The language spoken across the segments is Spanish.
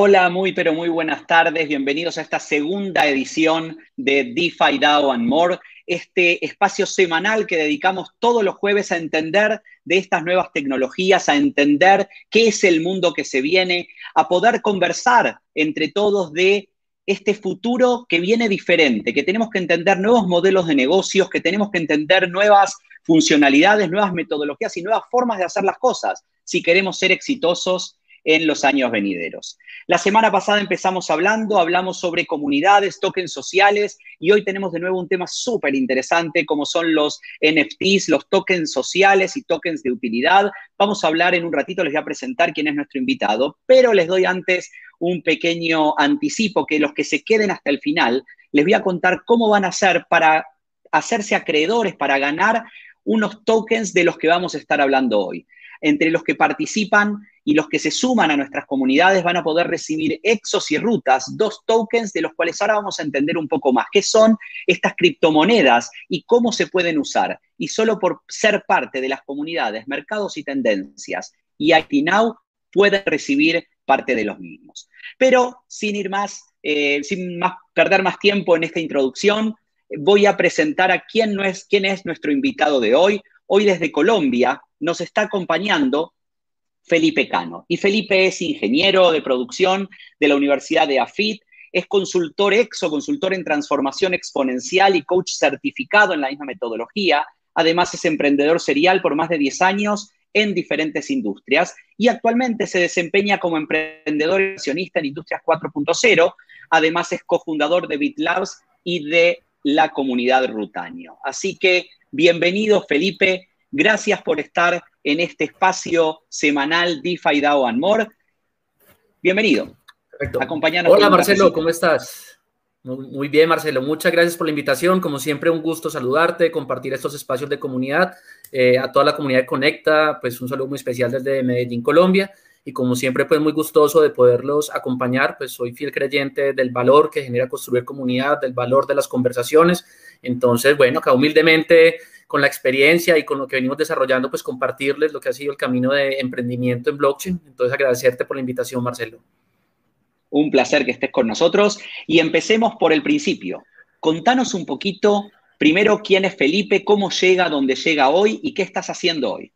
Hola, muy pero muy buenas tardes. Bienvenidos a esta segunda edición de DeFi DAO and More, este espacio semanal que dedicamos todos los jueves a entender de estas nuevas tecnologías, a entender qué es el mundo que se viene, a poder conversar entre todos de este futuro que viene diferente, que tenemos que entender nuevos modelos de negocios, que tenemos que entender nuevas funcionalidades, nuevas metodologías y nuevas formas de hacer las cosas si queremos ser exitosos en los años venideros. La semana pasada empezamos hablando, hablamos sobre comunidades, tokens sociales y hoy tenemos de nuevo un tema súper interesante como son los NFTs, los tokens sociales y tokens de utilidad. Vamos a hablar en un ratito, les voy a presentar quién es nuestro invitado, pero les doy antes un pequeño anticipo que los que se queden hasta el final, les voy a contar cómo van a hacer para hacerse acreedores, para ganar unos tokens de los que vamos a estar hablando hoy. Entre los que participan y los que se suman a nuestras comunidades van a poder recibir exos y rutas, dos tokens de los cuales ahora vamos a entender un poco más qué son estas criptomonedas y cómo se pueden usar. Y solo por ser parte de las comunidades, mercados y tendencias y IT Now pueden recibir parte de los mismos. Pero sin ir más, eh, sin más, perder más tiempo en esta introducción, voy a presentar a quién, no es, quién es nuestro invitado de hoy. Hoy desde Colombia nos está acompañando Felipe Cano. Y Felipe es ingeniero de producción de la Universidad de AFIT, es consultor EXO, consultor en transformación exponencial y coach certificado en la misma metodología. Además es emprendedor serial por más de 10 años en diferentes industrias y actualmente se desempeña como emprendedor accionista en Industrias 4.0. Además es cofundador de BitLabs y de la comunidad Rutaño. Así que bienvenido Felipe, gracias por estar en este espacio semanal DeFi DAO and More. Bienvenido. Perfecto. Hola Marcelo, ¿cómo estás? Muy bien, Marcelo. Muchas gracias por la invitación. Como siempre, un gusto saludarte, compartir estos espacios de comunidad. Eh, a toda la comunidad de Conecta, pues un saludo muy especial desde Medellín, Colombia. Y como siempre, pues muy gustoso de poderlos acompañar. Pues soy fiel creyente del valor que genera construir comunidad, del valor de las conversaciones. Entonces, bueno, acá humildemente con la experiencia y con lo que venimos desarrollando, pues compartirles lo que ha sido el camino de emprendimiento en blockchain. Entonces, agradecerte por la invitación, Marcelo. Un placer que estés con nosotros y empecemos por el principio. Contanos un poquito, primero, quién es Felipe, cómo llega donde llega hoy y qué estás haciendo hoy.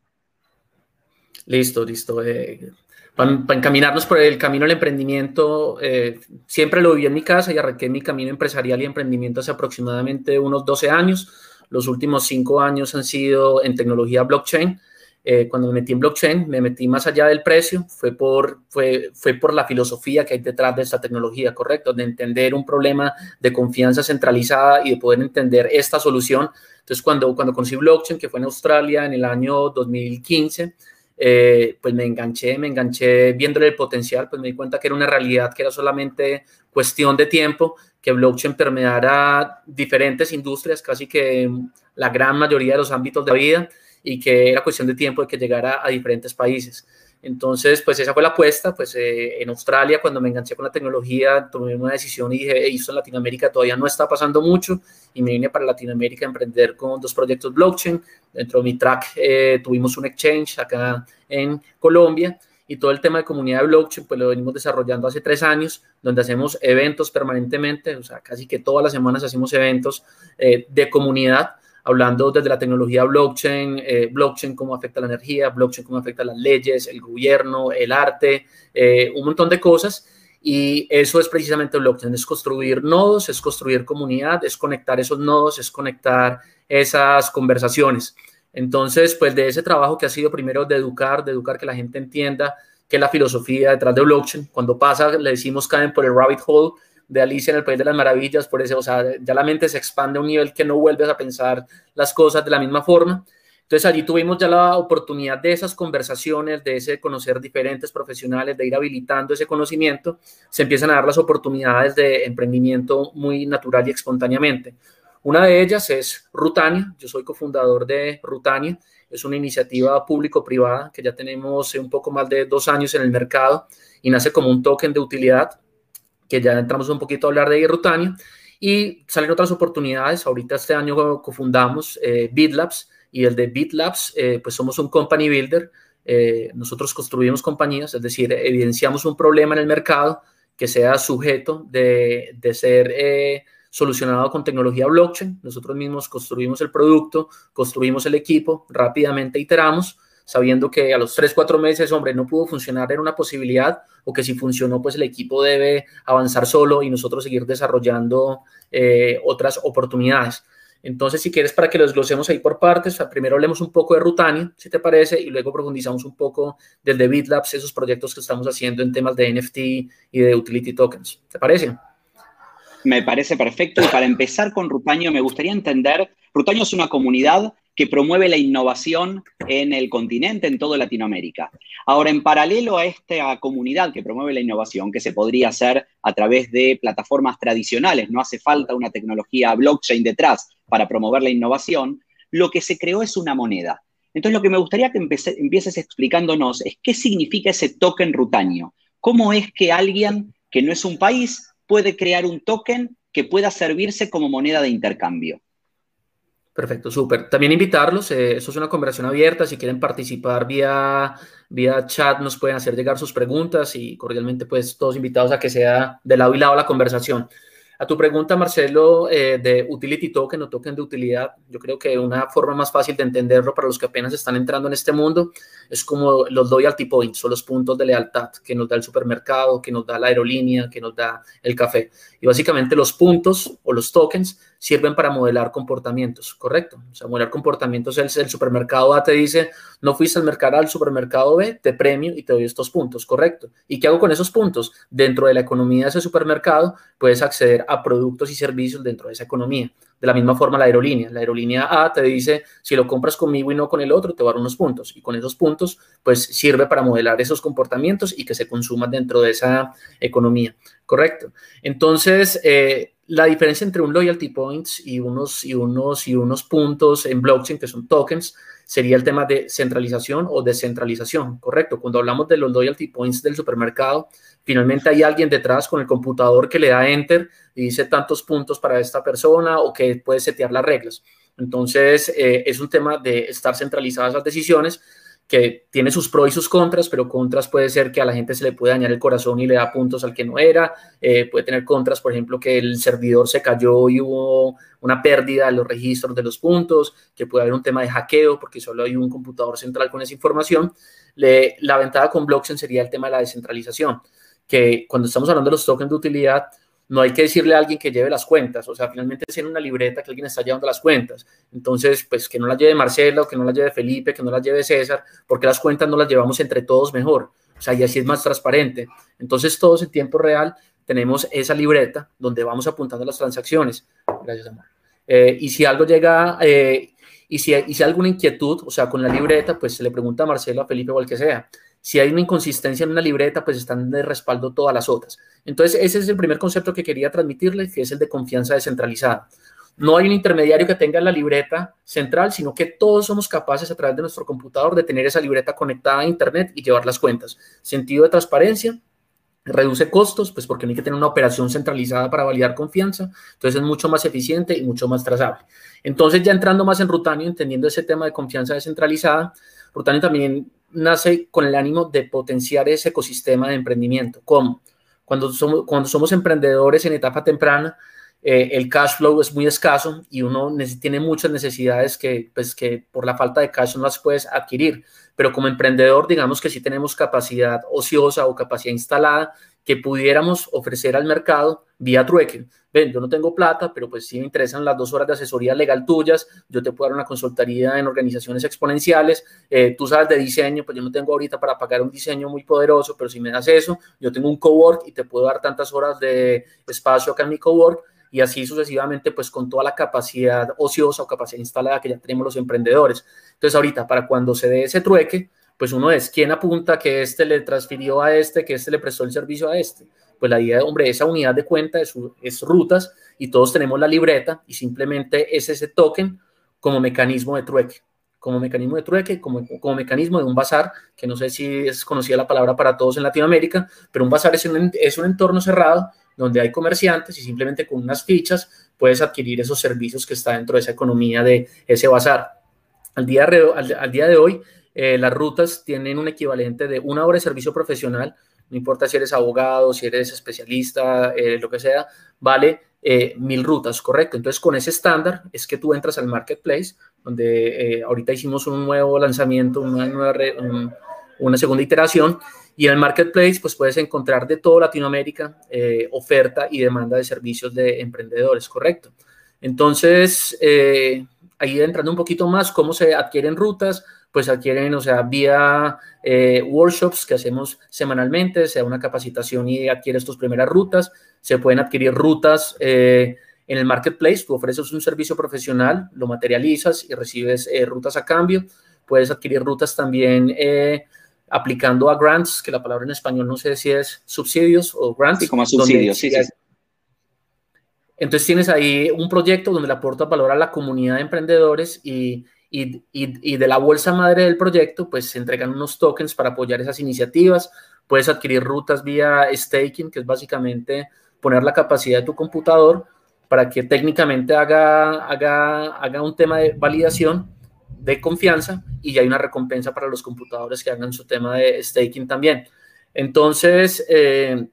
Listo, listo. Eh, para, encaminarnos por el camino del emprendimiento, eh, siempre lo viví en mi casa y arranqué mi camino empresarial y emprendimiento hace aproximadamente unos 12 años los últimos cinco años han sido en tecnología blockchain. Eh, cuando me metí en blockchain, me metí más allá del precio, fue por, fue, fue por la filosofía que hay detrás de esta tecnología, ¿correcto? De entender un problema de confianza centralizada y de poder entender esta solución. Entonces, cuando, cuando conocí blockchain, que fue en Australia en el año 2015, eh, pues me enganché, me enganché viéndole el potencial, pues me di cuenta que era una realidad, que era solamente cuestión de tiempo, que blockchain permeara diferentes industrias, casi que la gran mayoría de los ámbitos de la vida, y que era cuestión de tiempo de que llegara a diferentes países. Entonces, pues esa fue la apuesta, pues eh, en Australia cuando me enganché con la tecnología tomé una decisión y dije, esto en Latinoamérica todavía no está pasando mucho y me vine para Latinoamérica a emprender con dos proyectos blockchain. Dentro de mi track eh, tuvimos un exchange acá en Colombia y todo el tema de comunidad de blockchain, pues lo venimos desarrollando hace tres años, donde hacemos eventos permanentemente, o sea, casi que todas las semanas hacemos eventos eh, de comunidad, hablando desde la tecnología blockchain, eh, blockchain cómo afecta la energía, blockchain cómo afecta las leyes, el gobierno, el arte, eh, un montón de cosas. Y eso es precisamente blockchain, es construir nodos, es construir comunidad, es conectar esos nodos, es conectar esas conversaciones. Entonces, pues de ese trabajo que ha sido primero de educar, de educar que la gente entienda qué es la filosofía detrás de blockchain, cuando pasa, le decimos caen por el rabbit hole de Alicia en el País de las Maravillas, por eso, o sea, ya la mente se expande a un nivel que no vuelves a pensar las cosas de la misma forma. Entonces allí tuvimos ya la oportunidad de esas conversaciones, de ese conocer diferentes profesionales, de ir habilitando ese conocimiento, se empiezan a dar las oportunidades de emprendimiento muy natural y espontáneamente. Una de ellas es Rutania. Yo soy cofundador de Rutania. Es una iniciativa público-privada que ya tenemos un poco más de dos años en el mercado y nace como un token de utilidad, que ya entramos un poquito a hablar de Rutania. Y salen otras oportunidades. Ahorita este año cofundamos eh, BitLabs y el de BitLabs, eh, pues somos un company builder. Eh, nosotros construimos compañías, es decir, evidenciamos un problema en el mercado que sea sujeto de, ser eh, solucionado con tecnología blockchain. Nosotros mismos construimos el producto, construimos el equipo, rápidamente iteramos, sabiendo que a los 3, 4 meses, hombre, no pudo funcionar, era una posibilidad, o que si funcionó, pues el equipo debe avanzar solo y nosotros seguir desarrollando eh, otras oportunidades. Entonces, si quieres, para que lo desglosemos ahí por partes, primero hablemos un poco de Rutani, si te parece, y luego profundizamos un poco del de BitLabs, esos proyectos que estamos haciendo en temas de NFT y de utility tokens. ¿Te parece? Me parece perfecto. Y para empezar con Rutaño, me gustaría entender, Rutaño es una comunidad que promueve la innovación en el continente, en toda Latinoamérica. Ahora, en paralelo a esta comunidad que promueve la innovación, que se podría hacer a través de plataformas tradicionales, no hace falta una tecnología blockchain detrás para promover la innovación, lo que se creó es una moneda. Entonces, lo que me gustaría que empieces explicándonos es qué significa ese token rutaño. ¿Cómo es que alguien que no es un país puede crear un token que pueda servirse como moneda de intercambio? Perfecto, súper. También invitarlos, eh, eso es una conversación abierta, si quieren participar vía, vía chat nos pueden hacer llegar sus preguntas y cordialmente pues todos invitados a que sea de lado y lado la conversación. A tu pregunta, Marcelo, eh, de utility token o token de utilidad, yo creo que una forma más fácil de entenderlo para los que apenas están entrando en este mundo es como los loyalty points o los puntos de lealtad que nos da el supermercado, que nos da la aerolínea, que nos da el café. Y básicamente los puntos o los tokens sirven para modelar comportamientos, ¿correcto? O sea, modelar comportamientos, el, el supermercado A te dice, no fuiste al mercado al supermercado B, te premio y te doy estos puntos, ¿correcto? ¿Y qué hago con esos puntos? Dentro de la economía de ese supermercado puedes acceder a productos y servicios dentro de esa economía. De la misma forma la aerolínea. La aerolínea A te dice, si lo compras conmigo y no con el otro, te va a dar unos puntos. Y con esos puntos, pues sirve para modelar esos comportamientos y que se consuman dentro de esa economía. Correcto. Entonces, eh, la diferencia entre un loyalty points y unos, y, unos, y unos puntos en blockchain, que son tokens, sería el tema de centralización o descentralización, ¿correcto? Cuando hablamos de los loyalty points del supermercado, finalmente hay alguien detrás con el computador que le da enter y dice tantos puntos para esta persona o que puede setear las reglas. Entonces, eh, es un tema de estar centralizadas las decisiones que tiene sus pros y sus contras, pero contras puede ser que a la gente se le puede dañar el corazón y le da puntos al que no era, eh, puede tener contras, por ejemplo, que el servidor se cayó y hubo una pérdida de los registros de los puntos, que puede haber un tema de hackeo porque solo hay un computador central con esa información. la ventaja con blockchain sería el tema de la descentralización, que cuando estamos hablando de los tokens de utilidad, no hay que decirle a alguien que lleve las cuentas, o sea, finalmente es en una libreta que alguien está llevando las cuentas. Entonces, pues que no las lleve Marcelo, que no las lleve Felipe, que no las lleve César, porque las cuentas no las llevamos entre todos mejor. O sea, y así es más transparente. Entonces, todos en tiempo real tenemos esa libreta donde vamos apuntando las transacciones. Gracias, amor. Eh, y si algo llega, eh, y, si, hay alguna inquietud, o sea, con la libreta, pues se le pregunta a Marcelo, a Felipe o al que sea. Si hay una inconsistencia en una libreta, pues están de respaldo todas las otras. Entonces, ese es el primer concepto que quería transmitirles, que es el de confianza descentralizada. No hay un intermediario que tenga la libreta central, sino que todos somos capaces a través de nuestro computador de tener esa libreta conectada a Internet y llevar las cuentas. Sentido de transparencia, reduce costos, pues porque no hay que tener una operación centralizada para validar confianza, entonces es mucho más eficiente y mucho más trazable. Entonces ya entrando más en Rutanio, entendiendo ese tema de confianza descentralizada, Rutanio también nace con el ánimo de potenciar ese ecosistema de emprendimiento. ¿Cómo? Cuando somos, cuando somos emprendedores en etapa temprana, eh, el cash flow es muy escaso y uno tiene muchas necesidades que, pues, que por la falta de cash no las puedes adquirir. Pero como emprendedor, digamos que sí tenemos capacidad ociosa o capacidad instalada que pudiéramos ofrecer al mercado vía trueque. Ven, yo no tengo plata, pero pues sí me interesan las dos horas de asesoría legal tuyas, yo te puedo dar una consultoría en organizaciones exponenciales, eh, tú sabes de diseño, pues yo no tengo ahorita para pagar un diseño muy poderoso, pero si me das eso, yo tengo un cowork y te puedo dar tantas horas de espacio acá en mi cowork y así sucesivamente, pues con toda la capacidad ociosa o capacidad instalada que ya tenemos los emprendedores. Entonces, ahorita, para cuando se dé ese trueque, pues uno es, ¿quién apunta que este le transfirió a este, que este le prestó el servicio a este? Pues la idea, hombre, esa unidad de cuenta es, es rutas y todos tenemos la libreta y simplemente es ese token como mecanismo de trueque como mecanismo de trueque, como, como mecanismo de un bazar, que no sé si es conocida la palabra para todos en Latinoamérica, pero un bazar es un, es un entorno cerrado donde hay comerciantes y simplemente con unas fichas puedes adquirir esos servicios que está dentro de esa economía de ese bazar. Al día, al, día de hoy, eh, las rutas tienen un equivalente de una hora de servicio profesional no importa si eres abogado, si eres especialista, eh, lo que sea, vale eh, mil rutas, ¿correcto? Entonces, con ese estándar es que tú entras al marketplace, donde eh, ahorita hicimos un nuevo lanzamiento, una, nueva una segunda iteración, y en el marketplace, pues puedes encontrar de toda Latinoamérica oferta y demanda de servicios de emprendedores, ¿correcto? Entonces, ahí entrando un poquito más, cómo se adquieren rutas, pues adquieren, o sea, vía eh, workshops que hacemos semanalmente, sea una capacitación y adquieres tus primeras rutas, se pueden adquirir rutas eh, en el marketplace, tú ofreces un servicio profesional, lo materializas y recibes eh, rutas a cambio, puedes adquirir rutas también aplicando a grants, que la palabra en español no sé si es subsidios o grants. Sí, como subsidios, sí, sí. Entonces tienes ahí un proyecto donde le aportas valor a la comunidad de emprendedores y y, de la bolsa madre del proyecto, pues se entregan unos tokens para apoyar esas iniciativas. Puedes adquirir rutas vía staking, que es básicamente poner la capacidad de tu computador para que técnicamente haga, haga, haga un tema de validación de confianza y ya hay una recompensa para los computadores que hagan su tema de staking también. Entonces, eh,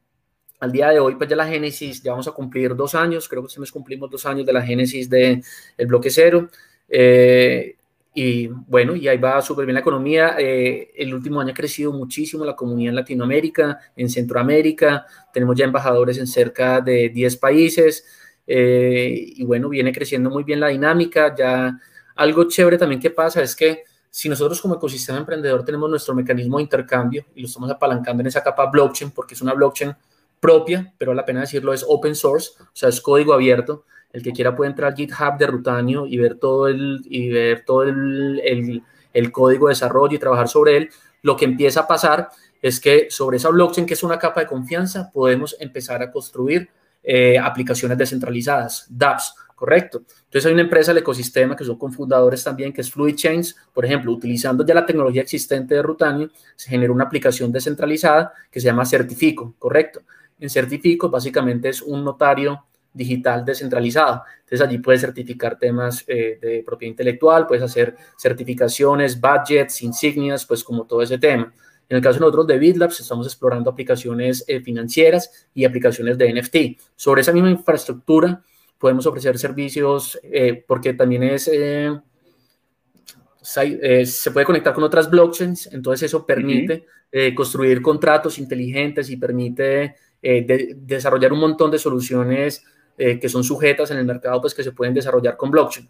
al día de hoy, pues ya la Génesis, ya vamos a cumplir dos años, creo que este mes cumplimos dos años de la Génesis del el bloque cero. Eh, y bueno, y ahí va súper bien la economía. Eh, el último año ha crecido muchísimo la comunidad en Latinoamérica, en Centroamérica. Tenemos ya embajadores en cerca de 10 países. Eh, y bueno, viene creciendo muy bien la dinámica. Ya algo chévere también que pasa es que si nosotros como ecosistema emprendedor tenemos nuestro mecanismo de intercambio y lo estamos apalancando en esa capa blockchain, porque es una blockchain propia, pero la pena decirlo es open source, o sea, es código abierto el que quiera puede entrar al GitHub de Rutanio y ver todo el, y ver todo el, código de desarrollo y trabajar sobre él. Lo que empieza a pasar es que sobre esa blockchain, que es una capa de confianza, podemos empezar a construir eh, aplicaciones descentralizadas, dApps, correcto. Entonces hay una empresa del ecosistema que son cofundadores también, que es Fluid Chains, por ejemplo, utilizando ya la tecnología existente de Rutanio, se genera una aplicación descentralizada que se llama Certifico, correcto. En Certifico básicamente es un notario digital descentralizado. Entonces allí puedes certificar temas eh, de propiedad intelectual, puedes hacer certificaciones, budgets, insignias, pues como todo ese tema. En el caso de nosotros de BitLabs estamos explorando aplicaciones eh, financieras y aplicaciones de NFT. Sobre esa misma infraestructura podemos ofrecer servicios eh, porque también es... se puede conectar con otras blockchains, entonces eso permite construir contratos inteligentes y permite desarrollar un montón de soluciones eh, que son sujetas en el mercado, pues que se pueden desarrollar con blockchain.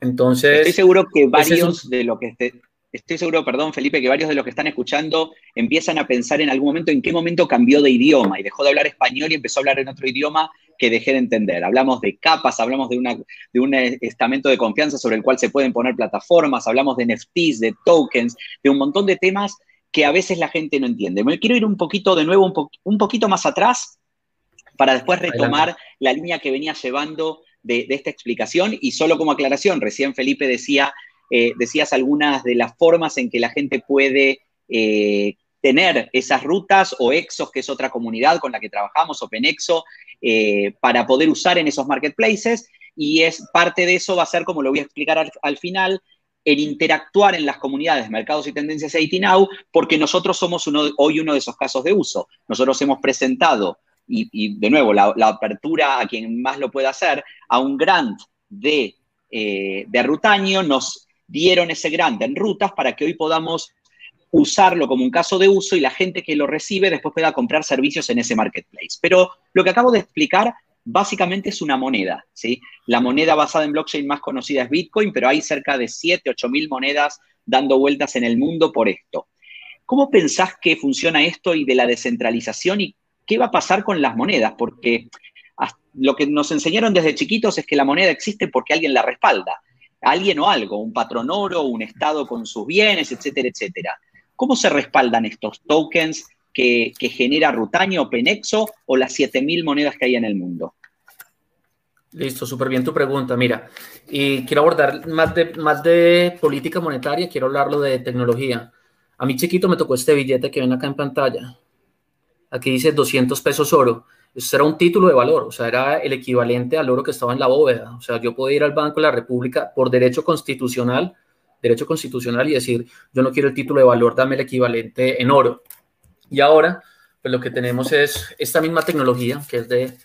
Entonces... Estoy seguro que varios de lo que... Este, estoy seguro, perdón, Felipe, que varios de los que están escuchando empiezan a pensar en algún momento en qué momento cambió de idioma y dejó de hablar español y empezó a hablar en otro idioma que dejé de entender. Hablamos de capas, hablamos de, una, de un estamento de confianza sobre el cual se pueden poner plataformas, hablamos de NFTs, de tokens, de un montón de temas que a veces la gente no entiende. Me quiero ir un poquito de nuevo, un, un poquito más atrás para después retomar la línea que venía llevando de, esta explicación. Y solo como aclaración, recién Felipe decía, eh, decías algunas de las formas en que la gente puede eh, tener esas rutas o Exos, que es otra comunidad con la que trabajamos, OpenExo, eh, para poder usar en esos marketplaces. Y es parte de eso va a ser, como lo voy a explicar al, final, el interactuar en las comunidades, mercados y tendencias de Now, porque nosotros somos hoy uno de esos casos de uso. Nosotros hemos presentado y, de nuevo, la, apertura a quien más lo pueda hacer, a un grant de, eh, de Rutaño, nos dieron ese grant en rutas para que hoy podamos usarlo como un caso de uso y la gente que lo recibe después pueda comprar servicios en ese marketplace. Pero lo que acabo de explicar básicamente es una moneda, ¿sí? La moneda basada en blockchain más conocida es Bitcoin, pero hay cerca de 7, 8 mil monedas dando vueltas en el mundo por esto. ¿Cómo pensás que funciona esto y de la descentralización y qué va a pasar con las monedas, porque lo que nos enseñaron desde chiquitos es que la moneda existe porque alguien la respalda, alguien o algo, un patrón oro, un Estado con sus bienes, etcétera, etcétera. ¿Cómo se respaldan estos tokens que, genera Rutaño o Penexo o las 7.000 monedas que hay en el mundo? Listo, súper bien tu pregunta. Mira, y quiero abordar más de, más de política monetaria, quiero hablarlo de tecnología. A mí chiquito me tocó este billete que ven acá en pantalla. Aquí dice 200 pesos oro. Eso era un título de valor, o sea, era el equivalente al oro que estaba en la bóveda. O sea, yo podía ir al Banco de la República por derecho constitucional, derecho constitucional y decir, yo no quiero el título de valor, dame el equivalente en oro. Y ahora, pues lo que tenemos es esta misma tecnología que es de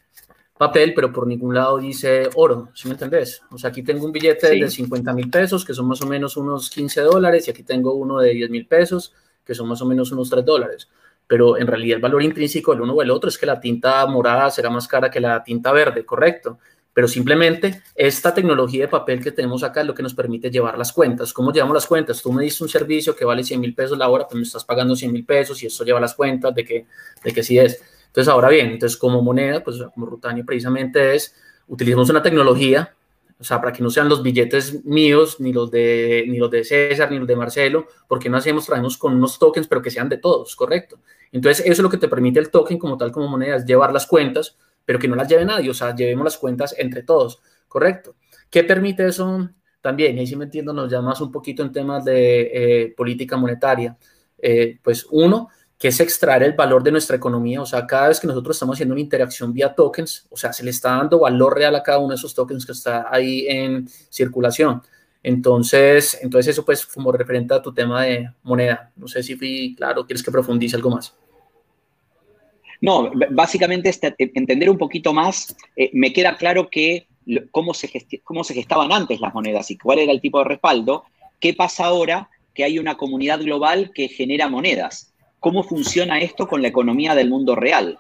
papel, pero por ningún lado dice oro, ¿sí me entendés? O sea, aquí tengo un billete de 50 mil pesos, que son más o menos unos 15 dólares, y aquí tengo uno de 10 mil pesos, que son más o menos unos 3 dólares. Pero en realidad el valor intrínseco del uno o el otro es que la tinta morada será más cara que la tinta verde, ¿correcto? Pero simplemente esta tecnología de papel que tenemos acá es lo que nos permite llevar las cuentas. ¿Cómo llevamos las cuentas? Tú me diste un servicio que vale 100 mil pesos la hora, pues me estás pagando 100 mil pesos y eso lleva las cuentas de que, de que sí es. Entonces, ahora bien, entonces como moneda, pues como Rutani precisamente es, utilizamos una tecnología, o sea, para que no sean los billetes míos, ni los de, ni los de César, ni los de Marcelo, porque no hacemos, traemos con unos tokens, pero que sean de todos, ¿correcto? Entonces, eso es lo que te permite el token como tal, como moneda, es llevar las cuentas, pero que no las lleve nadie, o sea, llevemos las cuentas entre todos, ¿correcto? ¿Qué permite eso? También, y ahí sí me entiendo, nos llamas un poquito en temas de eh, política monetaria. Eh, pues uno, que es extraer el valor de nuestra economía. O sea, cada vez que nosotros estamos haciendo una interacción vía tokens, o sea, se le está dando valor real a cada uno de esos tokens que está ahí en circulación. Entonces, entonces eso pues como referente a tu tema de moneda. No sé si fui claro, ¿quieres que profundice algo más? No, básicamente este, entender un poquito más, eh, me queda claro que cómo se, cómo se gestaban antes las monedas y cuál era el tipo de respaldo. ¿Qué pasa ahora que hay una comunidad global que genera monedas? cómo funciona esto con la economía del mundo real.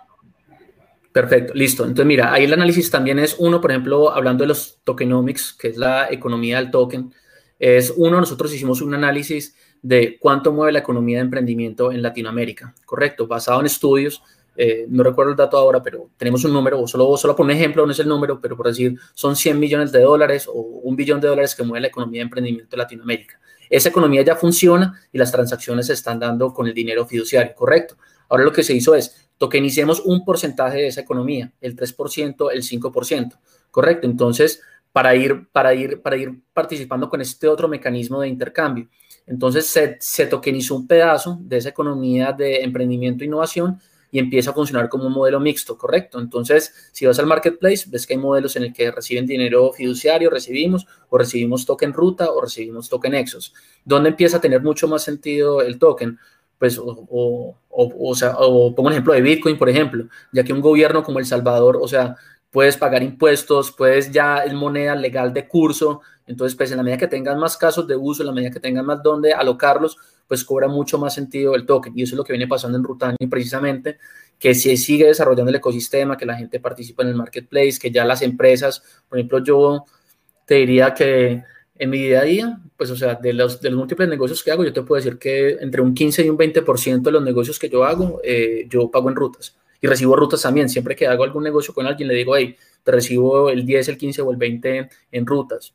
Perfecto, listo. Entonces, mira, ahí el análisis también es uno, por ejemplo, hablando de los tokenomics, que es la economía del token, es uno, nosotros hicimos un análisis de cuánto mueve la economía de emprendimiento en Latinoamérica, correcto, basado en estudios. Eh, no recuerdo el dato ahora, pero tenemos un número, o solo, solo por un ejemplo, no es el número, pero por decir, son 100 millones de dólares o un billón de dólares que mueve la economía de emprendimiento de Latinoamérica. Esa economía ya funciona y las transacciones se están dando con el dinero fiduciario, ¿correcto? Ahora lo que se hizo es tokenicemos un porcentaje de esa economía, el 3%, el 5%, ¿correcto? Entonces, para ir, para ir, para ir participando con este otro mecanismo de intercambio. Entonces, se, se tokenizó un pedazo de esa economía de emprendimiento e innovación y empieza a funcionar como un modelo mixto, ¿correcto? Entonces, si vas al marketplace, ves que hay modelos en el que reciben dinero fiduciario, recibimos, o recibimos token ruta, o recibimos token exos. ¿Dónde empieza a tener mucho más sentido el token? Pues, o, o, sea, o pongo un ejemplo de Bitcoin, por ejemplo, ya que un gobierno como El Salvador, o sea, puedes pagar impuestos, puedes ya es moneda legal de curso, entonces pues en la medida que tengan más casos de uso, en la medida que tengan más donde alocarlos, pues cobra mucho más sentido el token. Y eso es lo que viene pasando en Rutani precisamente, que se sigue desarrollando el ecosistema, que la gente participa en el marketplace, que ya las empresas, por ejemplo, yo te diría que en mi día a día, pues o sea, de los, de los múltiples negocios que hago, yo te puedo decir que entre un 15 y un 20% de los negocios que yo hago, eh, yo pago en rutas. Y recibo rutas también. Siempre que hago algún negocio con alguien, le digo, hey, te recibo el 10, el 15 o el 20 en rutas.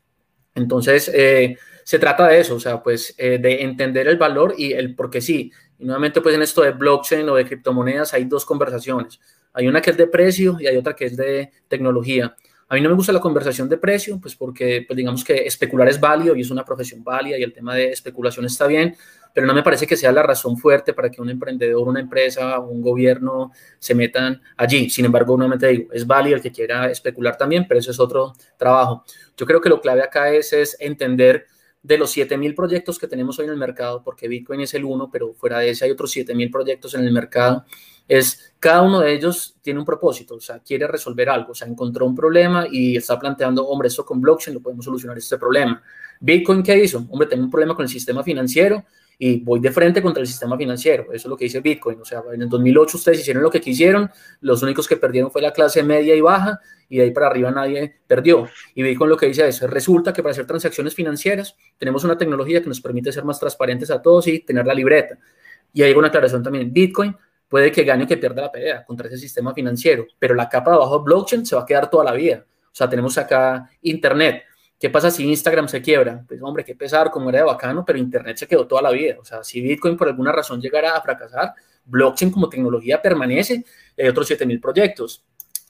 Entonces, eh, se trata de eso, o sea, pues eh, de entender el valor y el por qué sí. Y nuevamente, pues en esto de blockchain o de criptomonedas hay dos conversaciones. Hay una que es de precio y hay otra que es de tecnología. A mí no me gusta la conversación de precio, pues porque pues digamos que especular es válido y es una profesión válida y el tema de especulación está bien, pero no me parece que sea la razón fuerte para que un emprendedor, una empresa un gobierno se metan allí. Sin embargo, nuevamente digo, es válido el que quiera especular también, pero eso es otro trabajo. Yo creo que lo clave acá es, es entender de los 7.000 proyectos que tenemos hoy en el mercado, porque Bitcoin es el uno, pero fuera de ese hay otros 7.000 proyectos en el mercado, es cada uno de ellos tiene un propósito, o sea, quiere resolver algo, o sea, encontró un problema y está planteando, hombre, esto con blockchain lo podemos solucionar este problema. Bitcoin, ¿qué hizo? Hombre, tengo un problema con el sistema financiero y voy de frente contra el sistema financiero. Eso es lo que dice Bitcoin. O sea, en el 2008 ustedes hicieron lo que quisieron, los únicos que perdieron fue la clase media y baja y de ahí para arriba nadie perdió. Y Bitcoin lo que dice es, resulta que para hacer transacciones financieras tenemos una tecnología que nos permite ser más transparentes a todos y tener la libreta. Y hay una aclaración también, Bitcoin puede que gane o que pierda la pelea contra ese sistema financiero, pero la capa de abajo de blockchain se va a quedar toda la vida. O sea, tenemos acá Internet. ¿Qué pasa si Instagram se quiebra? Pues hombre, qué pesar, como era de bacano, pero Internet se quedó toda la vida. O sea, si Bitcoin por alguna razón llegara a fracasar, blockchain como tecnología permanece, hay otros 7000 proyectos.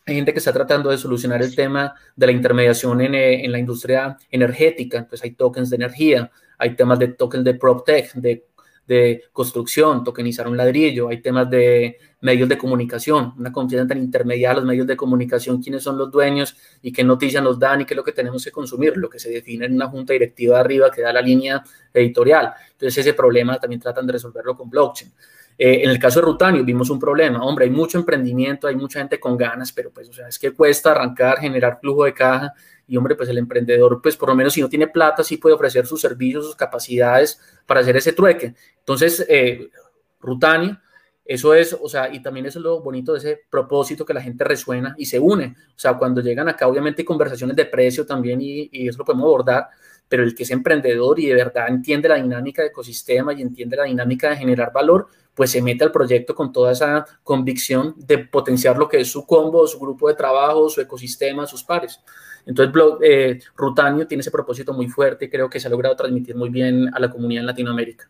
Hay gente que está tratando de solucionar el tema de la intermediación en, eh, en la industria energética, entonces hay tokens de energía, hay temas de tokens de PropTech, de de construcción, tokenizar un ladrillo, hay temas de medios de comunicación, una confianza tan intermediaria los medios de comunicación, quiénes son los dueños y qué noticias nos dan y qué es lo que tenemos que consumir, lo que se define en una junta directiva de arriba que da la línea editorial. Entonces ese problema también tratan de resolverlo con blockchain. Eh, en el caso de Rutanio vimos un problema, hombre, hay mucho emprendimiento, hay mucha gente con ganas, pero pues, o sea, es que cuesta arrancar, generar flujo de caja y, hombre, pues el emprendedor, pues por lo menos si no tiene plata, sí puede ofrecer sus servicios, sus capacidades para hacer ese trueque. Entonces, eh, Rutanio, eso es, o sea, y también eso es lo bonito de ese propósito que la gente resuena y se une. O sea, cuando llegan acá, obviamente hay conversaciones de precio también y, y eso lo podemos abordar, pero el que es emprendedor y de verdad entiende la dinámica de ecosistema y entiende la dinámica de generar valor, pues se mete al proyecto con toda esa convicción de potenciar lo que es su combo, su grupo de trabajo, su ecosistema, sus pares. Entonces, eh, Rutanio tiene ese propósito muy fuerte y creo que se ha logrado transmitir muy bien a la comunidad en Latinoamérica.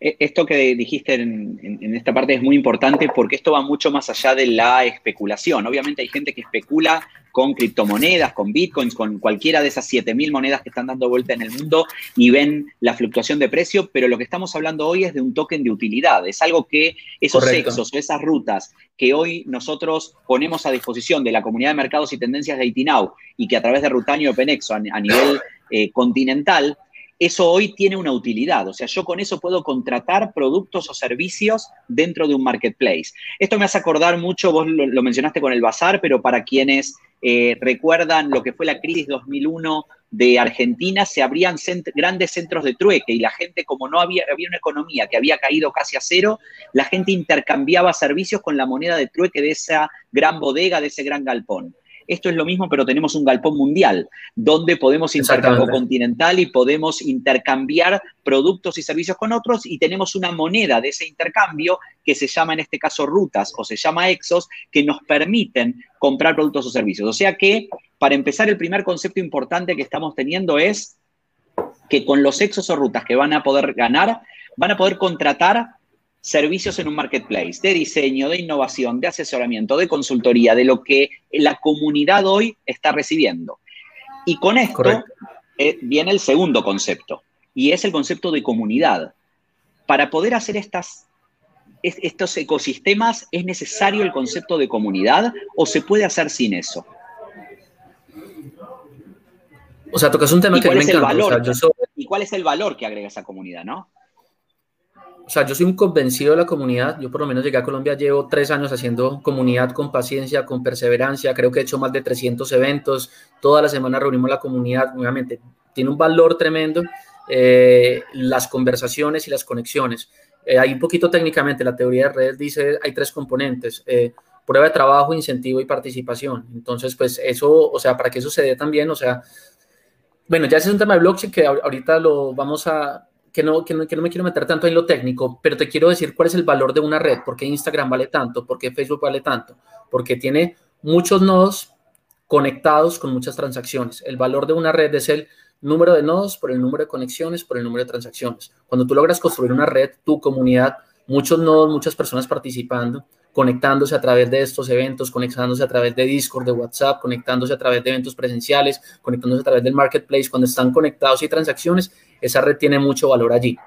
E, esto que dijiste en, esta parte es muy importante porque esto va mucho más allá de la especulación. Obviamente hay gente que especula con criptomonedas, con bitcoins, con cualquiera de esas 7.000 monedas que están dando vuelta en el mundo y ven la fluctuación de precio, pero lo que estamos hablando hoy es de un token de utilidad. Es algo que esos sexos o esas rutas que hoy nosotros ponemos a disposición de la comunidad de mercados y tendencias de Itinau y que a través de Rutanio y Penexo a, nivel eh, continental eso hoy tiene una utilidad. O sea, yo con eso puedo contratar productos o servicios dentro de un marketplace. Esto me hace acordar mucho, vos lo, mencionaste con el bazar, pero para quienes eh, recuerdan lo que fue la crisis 2001 de Argentina, se abrían grandes centros de trueque y la gente, como no había, había una economía que había caído casi a cero, la gente intercambiaba servicios con la moneda de trueque de esa gran bodega, de ese gran galpón. Esto es lo mismo, pero tenemos un galpón mundial, donde podemos intercambiar continental y podemos intercambiar productos y servicios con otros y tenemos una moneda de ese intercambio que se llama en este caso rutas o se llama exos, que nos permiten comprar productos o servicios. O sea que, para empezar, el primer concepto importante que estamos teniendo es que con los exos o rutas que van a poder ganar, van a poder contratar servicios en un marketplace de diseño, de innovación, de asesoramiento, de consultoría, de lo que la comunidad hoy está recibiendo. Y con esto eh, viene el segundo concepto, y es el concepto de comunidad. Para poder hacer estas, estos ecosistemas, ¿es necesario el concepto de comunidad o se puede hacer sin eso? O sea, tocas un tema que me encanta. Valor, ¿Y cuál es el valor que agrega esa comunidad, no? O sea, yo soy un convencido de la comunidad. Yo por lo menos llegué a Colombia, llevo tres años haciendo comunidad con paciencia, con perseverancia. Creo que he hecho más de 300 eventos. Toda la semana reunimos la comunidad. Obviamente, tiene un valor tremendo eh, las conversaciones y las conexiones. Eh, hay un poquito técnicamente, la teoría de redes dice, hay tres componentes. Eh, prueba de trabajo, incentivo y participación. Entonces, pues eso, o sea, para que eso se dé también, o sea, bueno, ya ese es un tema de blockchain que ahorita lo vamos a, que no, que no, me quiero meter tanto en lo técnico, pero te quiero decir cuál es el valor de una red, por qué Instagram vale tanto, por qué Facebook vale tanto, porque tiene muchos nodos conectados con muchas transacciones. El valor de una red es el número de nodos por el número de conexiones por el número de transacciones. Cuando tú logras construir una red, tu comunidad, muchos nodos, muchas personas participando, conectándose a través de estos eventos, conectándose a través de Discord, de WhatsApp, conectándose a través de eventos presenciales, conectándose a través del marketplace, cuando están conectados y transacciones, esa red tiene mucho valor allí.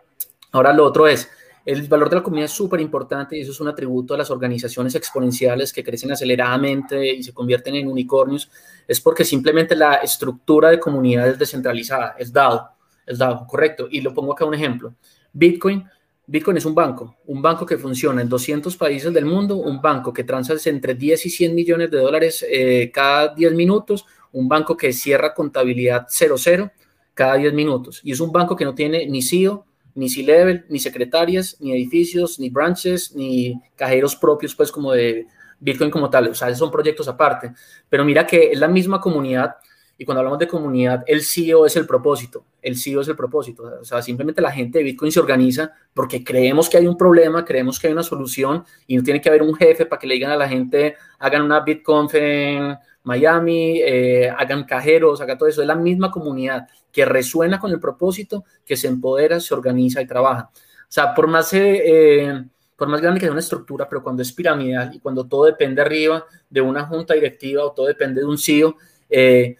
Ahora lo otro es, el valor de la comunidad es súper importante y eso es un atributo de las organizaciones exponenciales que crecen aceleradamente y se convierten en unicornios, es porque simplemente la estructura de comunidad es descentralizada, es DAO, es DAO, correcto. Y lo pongo acá un ejemplo. Bitcoin Bitcoin es un banco, un banco que funciona en 200 países del mundo, un banco que transa entre 10 y 100 millones de dólares eh, cada 10 minutos, un banco que cierra contabilidad 00 cada 10 minutos. Y es un banco que no tiene ni CEO, ni C-Level, ni secretarias, ni edificios, ni branches, ni cajeros propios, pues como de Bitcoin como tal. O sea, son proyectos aparte. Pero mira que es la misma comunidad y cuando hablamos de comunidad, el CEO es el propósito, el CEO es el propósito. O sea, simplemente la gente de Bitcoin se organiza porque creemos que hay un problema, creemos que hay una solución y no tiene que haber un jefe para que le digan a la gente, hagan una BitConf en Miami, eh, hagan cajeros, hagan todo eso. Es la misma comunidad que resuena con el propósito, que se empodera, se organiza y trabaja. O sea, por más... Eh, eh, por más grande que sea una estructura, pero cuando es piramidal y cuando todo depende arriba de una junta directiva o todo depende de un CEO, eh,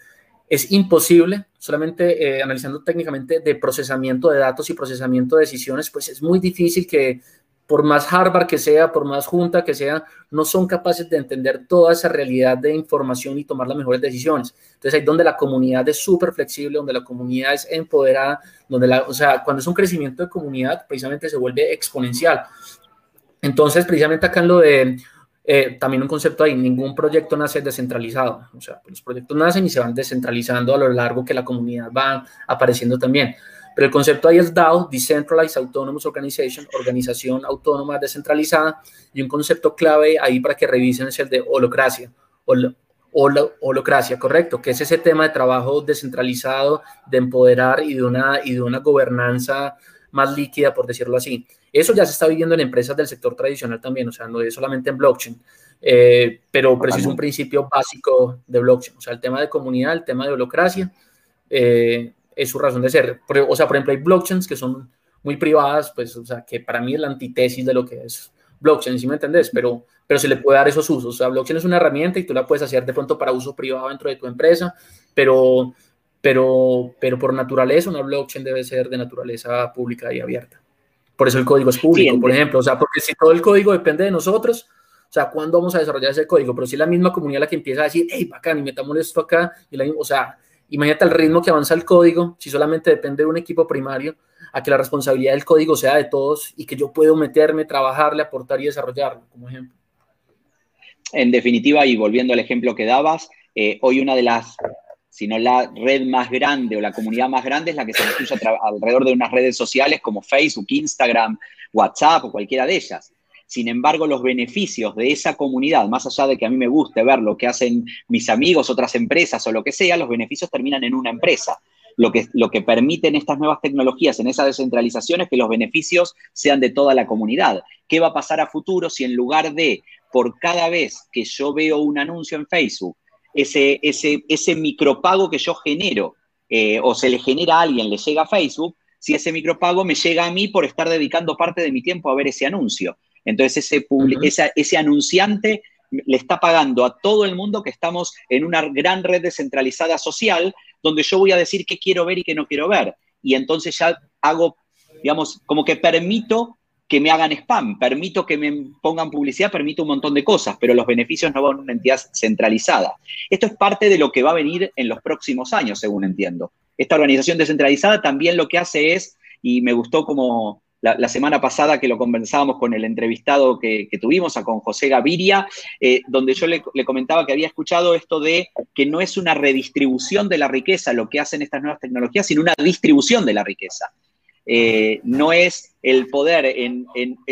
es imposible, solamente eh, analizando técnicamente de procesamiento de datos y procesamiento de decisiones, pues es muy difícil que por más Harvard que sea, por más junta que sea, no son capaces de entender toda esa realidad de información y tomar las mejores decisiones. Entonces ahí donde la comunidad es súper flexible, donde la comunidad es empoderada, donde la, o sea, cuando es un crecimiento de comunidad, precisamente se vuelve exponencial. Entonces, precisamente acá en lo de, eh, también un concepto ahí, ningún proyecto nace descentralizado, o sea, los proyectos nacen y se van descentralizando a lo largo que la comunidad va apareciendo también. Pero el concepto ahí es DAO, Decentralized Autonomous Organization, organización autónoma descentralizada, y un concepto clave ahí para que revisen es el de holocracia, hol holocracia, correcto, que es ese tema de trabajo descentralizado, de empoderar y de una, y de una gobernanza más líquida, por decirlo así. Eso ya se está viviendo en empresas del sector tradicional también, o sea, no es solamente en blockchain, eh, pero, es un principio básico de blockchain, o sea, el tema de comunidad, el tema de holocracia, eh, es su razón de ser. O sea, por ejemplo, hay blockchains que son muy privadas, pues, o sea, que para mí es la antítesis de lo que es blockchain, ¿sí me entendés? Pero, pero se le puede dar esos usos. O sea, blockchain es una herramienta y tú la puedes hacer de pronto para uso privado dentro de tu empresa, pero, pero, pero por naturaleza una blockchain debe ser de naturaleza pública y abierta. Por eso el código es público, por ejemplo. O sea, porque si todo el código depende de nosotros, o sea, ¿cuándo vamos a desarrollar ese código? Pero si la misma comunidad la que empieza a decir, hey, bacán, y metamos esto acá, y la, o sea, Imagínate el ritmo que avanza el código, si solamente depende de un equipo primario, a que la responsabilidad del código sea de todos y que yo puedo meterme, trabajarle, aportar y desarrollarlo, como ejemplo. En definitiva, y volviendo al ejemplo que dabas, eh, hoy una de las, si no la red más grande o la comunidad más grande es la que se construye alrededor de unas redes sociales como Facebook, Instagram, WhatsApp o cualquiera de ellas. Sin embargo, los beneficios de esa comunidad, más allá de que a mí me guste ver lo que hacen mis amigos, otras empresas o lo que sea, los beneficios terminan en una empresa. Lo que, lo que permiten estas nuevas tecnologías en esa descentralización es que los beneficios sean de toda la comunidad. ¿Qué va a pasar a futuro si en lugar de, por cada vez que yo veo un anuncio en Facebook, ese, ese, ese micropago que yo genero eh, o se le genera a alguien, le llega a Facebook, si ese micropago me llega a mí por estar dedicando parte de mi tiempo a ver ese anuncio? Entonces ese, ese anunciante le está pagando a todo el mundo que estamos en una gran red descentralizada social donde yo voy a decir qué quiero ver y qué no quiero ver. Y entonces ya hago, digamos, como que permito que me hagan spam, permito que me pongan publicidad, permito un montón de cosas, pero los beneficios no van a una entidad centralizada. Esto es parte de lo que va a venir en los próximos años, según entiendo. Esta organización descentralizada también lo que hace es, y me gustó como la, semana pasada que lo conversábamos con el entrevistado que, tuvimos, a con José Gaviria, eh, donde yo le, comentaba que había escuchado esto de que no es una redistribución de la riqueza lo que hacen estas nuevas tecnologías, sino una distribución de la riqueza. Eh, no es el poder en,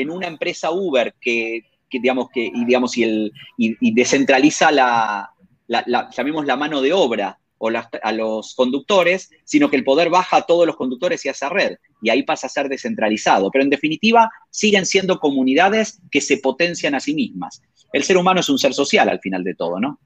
una empresa Uber que, digamos, que, y, digamos, y, el, y, descentraliza la, la, llamemos la mano de obra o a los conductores, sino que el poder baja a todos los conductores y a esa red, y ahí pasa a ser descentralizado. Pero en definitiva, siguen siendo comunidades que se potencian a sí mismas. El ser humano es un ser social al final de todo, ¿no?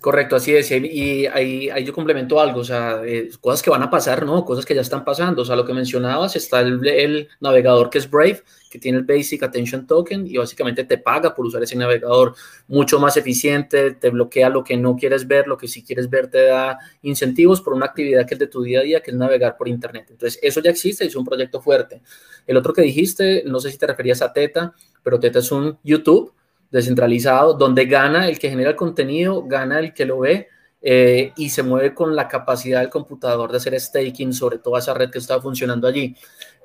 Correcto, así es. Y ahí, ahí yo complemento algo, o sea, eh, cosas que van a pasar, ¿no? Cosas que ya están pasando. O sea, lo que mencionabas, está el, el, navegador que es Brave, que tiene el Basic Attention Token y básicamente te paga por usar ese navegador mucho más eficiente, te bloquea lo que no quieres ver, lo que sí quieres ver te da incentivos por una actividad que es de tu día a día, que es navegar por Internet. Entonces, eso ya existe y es un proyecto fuerte. El otro que dijiste, no sé si te referías a Teta, pero Teta es un YouTube descentralizado, donde gana el que genera el contenido, gana el que lo ve eh, y se mueve con la capacidad del computador de hacer staking sobre toda esa red que está funcionando allí.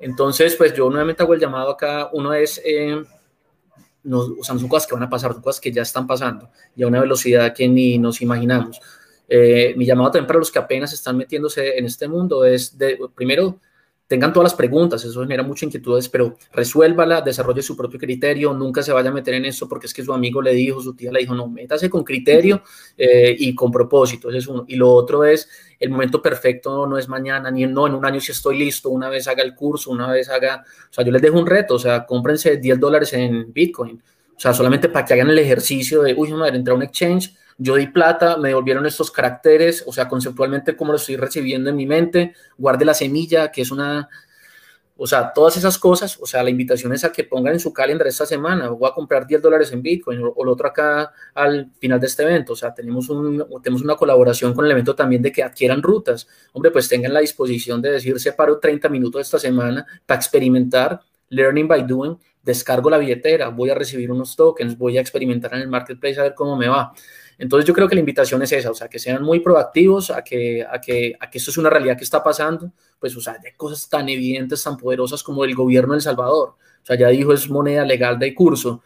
Entonces, pues yo nuevamente hago el llamado acá, uno es, eh, no, o sea, no son cosas que van a pasar, son cosas que ya están pasando y a una velocidad que ni nos imaginamos. Eh, mi llamado también para los que apenas están metiéndose en este mundo es, de, primero, tengan todas las preguntas, eso genera muchas inquietudes, pero resuélvala, desarrolle su propio criterio, nunca se vaya a meter en eso porque es que su amigo le dijo, su tía le dijo, no, métase con criterio eh, y con propósito, ese es uno. Y lo otro es, el momento perfecto no es mañana, ni no, en un año si estoy listo, una vez haga el curso, una vez haga, o sea, yo les dejo un reto, o sea, cómprense 10 dólares en Bitcoin, o sea, solamente para que hagan el ejercicio de, uy, madre, entrar a un exchange, yo di plata, me devolvieron estos caracteres, o sea, conceptualmente cómo lo estoy recibiendo en mi mente, guarde la semilla, que es una, o sea, todas esas cosas, o sea, la invitación es a que pongan en su calendario esta semana, voy a comprar 10 dólares en Bitcoin o, lo otro acá al final de este evento, o sea, tenemos, un, tenemos una colaboración con el evento también de que adquieran rutas, hombre, pues tengan la disposición de decir, separo 30 minutos esta semana para experimentar, learning by doing, descargo la billetera, voy a recibir unos tokens, voy a experimentar en el marketplace a ver cómo me va. Entonces yo creo que la invitación es esa, o sea, que sean muy proactivos a que, a que, a que esto es una realidad que está pasando, pues, o sea, de cosas tan evidentes, tan poderosas como el gobierno de El Salvador. O sea, ya dijo es moneda legal de curso.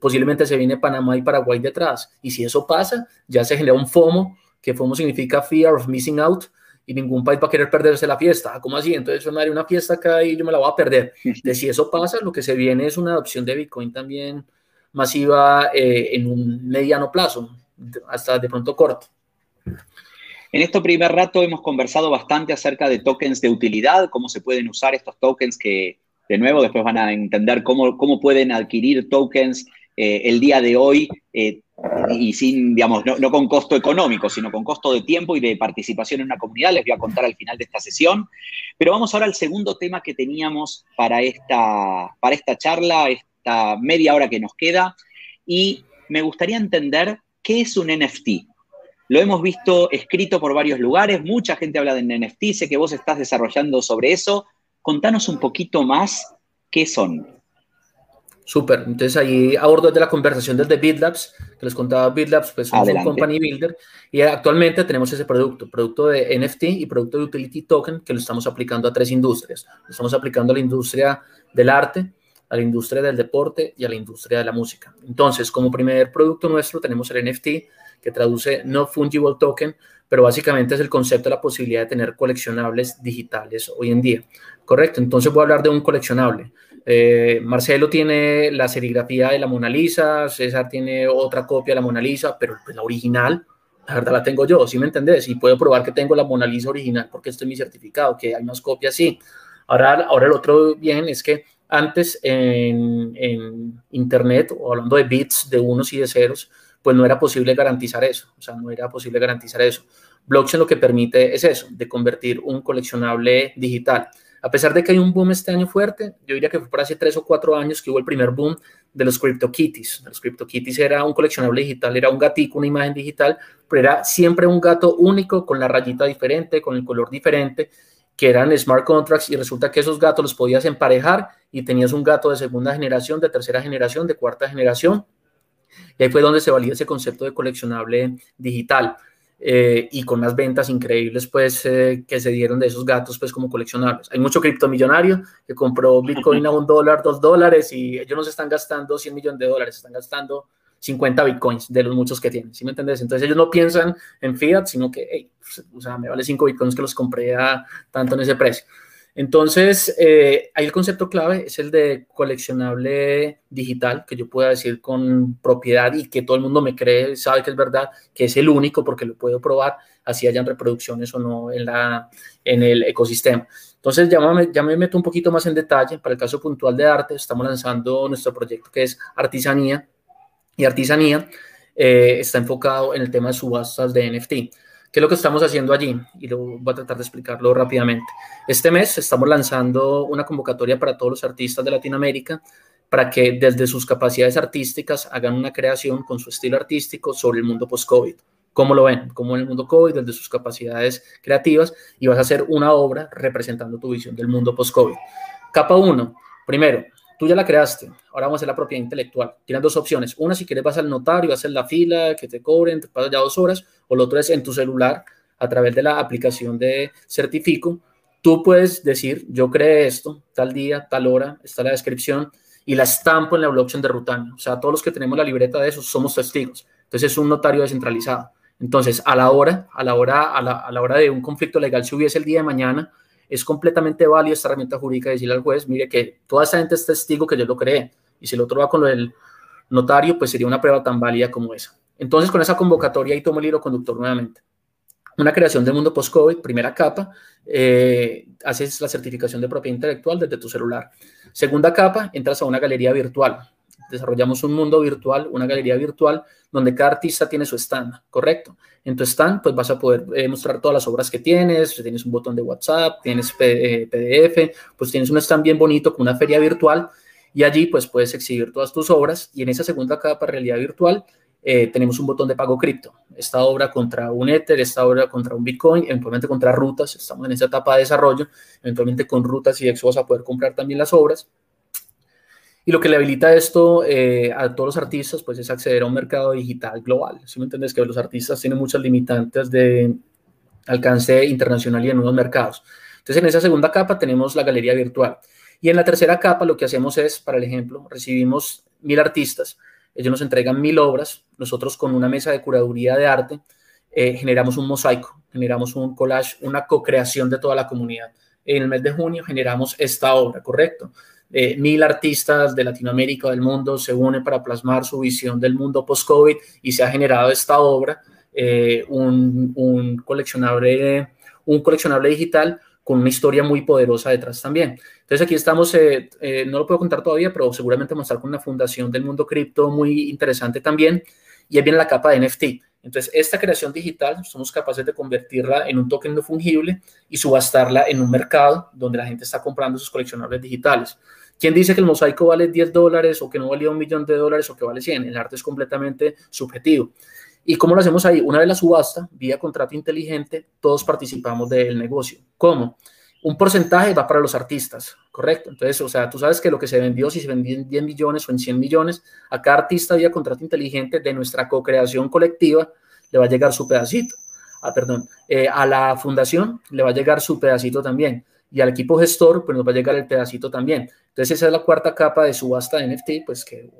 posiblemente se viene Panamá y Paraguay detrás. Y si eso pasa, ya se genera un FOMO, que FOMO significa Fear of Missing Out, y ningún país va a querer perderse la fiesta. ¿Cómo así? Entonces, me haré una fiesta acá y yo me la voy a perder. De si eso pasa, lo que se viene es una adopción de Bitcoin también masiva eh, en un mediano plazo, hasta de pronto corto. En este primer rato hemos conversado bastante acerca de tokens de utilidad, cómo se pueden usar estos tokens que, de nuevo, después van a entender cómo, cómo pueden adquirir tokens eh, el día de hoy eh, y sin, digamos, no, con costo económico, sino con costo de tiempo y de participación en una comunidad. Les voy a contar al final de esta sesión. Pero vamos ahora al segundo tema que teníamos para esta, para esta charla, esta media hora que nos queda. Y me gustaría entender qué es un NFT. Lo hemos visto escrito por varios lugares, mucha gente habla de NFT, sé que vos estás desarrollando sobre eso. Contanos un poquito más qué son. Súper, entonces ahí abordo desde la conversación desde BitLabs, que les contaba BitLabs, pues somos un company builder y actualmente tenemos ese producto, producto de NFT y producto de utility token que lo estamos aplicando a tres industrias. Lo estamos aplicando a la industria del arte, a la industria del deporte y a la industria de la música. Entonces, como primer producto nuestro tenemos el NFT, que traduce No Fungible Token, pero básicamente es el concepto de la posibilidad de tener coleccionables digitales hoy en día. Correcto, entonces voy a hablar de un coleccionable. Eh, Marcelo tiene la serigrafía de la Mona Lisa, César tiene otra copia de la Mona Lisa, pero pues, la original, la verdad la tengo yo, ¿sí me entendés? Y puedo probar que tengo la Mona Lisa original porque este es mi certificado, que hay más copias, sí. Ahora, ahora el otro bien es que antes en, Internet, o hablando de bits, de unos y de ceros, pues no era posible garantizar eso, o sea, no era posible garantizar eso. Blockchain lo que permite es eso, de convertir un coleccionable digital. A pesar de que hay un boom este año fuerte, yo diría que fue por hace tres o cuatro años que hubo el primer boom de los CryptoKitties. Los CryptoKitties era un coleccionable digital, era un gatico, una imagen digital, pero era siempre un gato único con la rayita diferente, con el color diferente, que eran smart contracts y resulta que esos gatos los podías emparejar y tenías un gato de segunda generación, de tercera generación, de cuarta generación y ahí fue donde se valía ese concepto de coleccionable digital. Eh, y con las ventas increíbles pues eh, que se dieron de esos gatos pues como coleccionables. Hay mucho criptomillonario que compró Bitcoin a un dólar, dos dólares y ellos no se están gastando 100 millones de dólares, están gastando 50 Bitcoins de los muchos que tienen, ¿sí me entendés? Entonces ellos no piensan en fiat, sino que, pues, o sea, me vale 5 Bitcoins que los compré a tanto en ese precio. Entonces, eh, ahí el concepto clave es el de coleccionable digital, que yo pueda decir con propiedad y que todo el mundo me cree, sabe que es verdad, que es el único porque lo puedo probar, así hayan reproducciones o no en, la, en el ecosistema. Entonces, ya me meto un poquito más en detalle. Para el caso puntual de arte, estamos lanzando nuestro proyecto que es Artisanía. Y Artisanía eh, está enfocado en el tema de subastas de NFT. ¿Qué es lo que estamos haciendo allí? Y lo voy a tratar de explicarlo rápidamente. Este mes estamos lanzando una convocatoria para todos los artistas de Latinoamérica para que desde sus capacidades artísticas hagan una creación con su estilo artístico sobre el mundo post-COVID. ¿Cómo lo ven? Como en el mundo COVID, desde sus capacidades creativas, y vas a hacer una obra representando tu visión del mundo post-COVID. Capa 1. Primero, Tú ya la creaste, ahora vamos a hacer la propiedad intelectual. Tienes dos opciones. Una, si quieres, vas al notario, hacer la fila, que te cobren, te pasas ya dos horas. O lo otro es en tu celular, a través de la aplicación de Certifico. Tú puedes decir, yo creé esto, tal día, tal hora, está la descripción, y la estampo en la blockchain de Rutania. O sea, todos los que tenemos la libreta de eso somos testigos. Entonces es un notario descentralizado. Entonces, a la hora, a la hora, a la, a la hora de un conflicto legal, si hubiese el día de mañana, es completamente válida esta herramienta jurídica decirle al juez, mire que toda esta gente es testigo que yo lo creé, y si el otro va con lo del notario, pues sería una prueba tan válida como esa. Entonces, con esa convocatoria ahí tomo el hilo conductor nuevamente. Una creación del mundo post-COVID, primera capa, eh, haces la certificación de propiedad intelectual desde tu celular. Segunda capa, entras a una galería virtual desarrollamos un mundo virtual, una galería virtual, donde cada artista tiene su stand, ¿correcto? En tu stand, pues vas a poder eh, mostrar todas las obras que tienes, tienes un botón de WhatsApp, tienes PDF, eh, pues tienes un stand bien bonito con una feria virtual y allí pues puedes exhibir todas tus obras y en esa segunda capa realidad virtual eh, tenemos un botón de pago cripto. Esta obra contra un Ether, esta obra contra un Bitcoin, eventualmente contra rutas, estamos en esa etapa de desarrollo, eventualmente con rutas y Exo vas a poder comprar también las obras y lo que le habilita esto eh, a todos los artistas, pues es acceder a un mercado digital global. Si me entiendes que los artistas tienen muchas limitantes de alcance internacional y en nuevos mercados. Entonces, en esa segunda capa tenemos la galería virtual. Y en la tercera capa lo que hacemos es, para el ejemplo, recibimos mil artistas, ellos nos entregan mil obras, nosotros con una mesa de curaduría de arte eh, generamos un mosaico, generamos un collage, una co-creación de toda la comunidad. En el mes de junio generamos esta obra, ¿correcto? Eh, mil artistas de Latinoamérica, del mundo, se unen para plasmar su visión del mundo post-COVID y se ha generado esta obra, eh, un, un, coleccionable, un coleccionable digital con una historia muy poderosa detrás también. Entonces aquí estamos, eh, eh, no lo puedo contar todavía, pero seguramente vamos a estar con una fundación del mundo cripto muy interesante también, y ahí viene la capa de NFT. Entonces, esta creación digital somos capaces de convertirla en un token no fungible y subastarla en un mercado donde la gente está comprando sus coleccionables digitales. ¿Quién dice que el mosaico vale 10 dólares o que no valía un millón de dólares o que vale 100? El arte es completamente subjetivo. ¿Y cómo lo hacemos ahí? Una vez la subasta, vía contrato inteligente, todos participamos del negocio. ¿Cómo? Un porcentaje va para los artistas, ¿correcto? Entonces, o sea, tú sabes que lo que se vendió, si se vendió en 10 millones o en 100 millones, a cada artista vía contrato inteligente de nuestra co-creación colectiva le va a llegar su pedacito. Ah, perdón, eh, a la fundación le va a llegar su pedacito también y al equipo gestor, pues nos va a llegar el pedacito también. Entonces, esa es la cuarta capa de subasta de NFT, pues que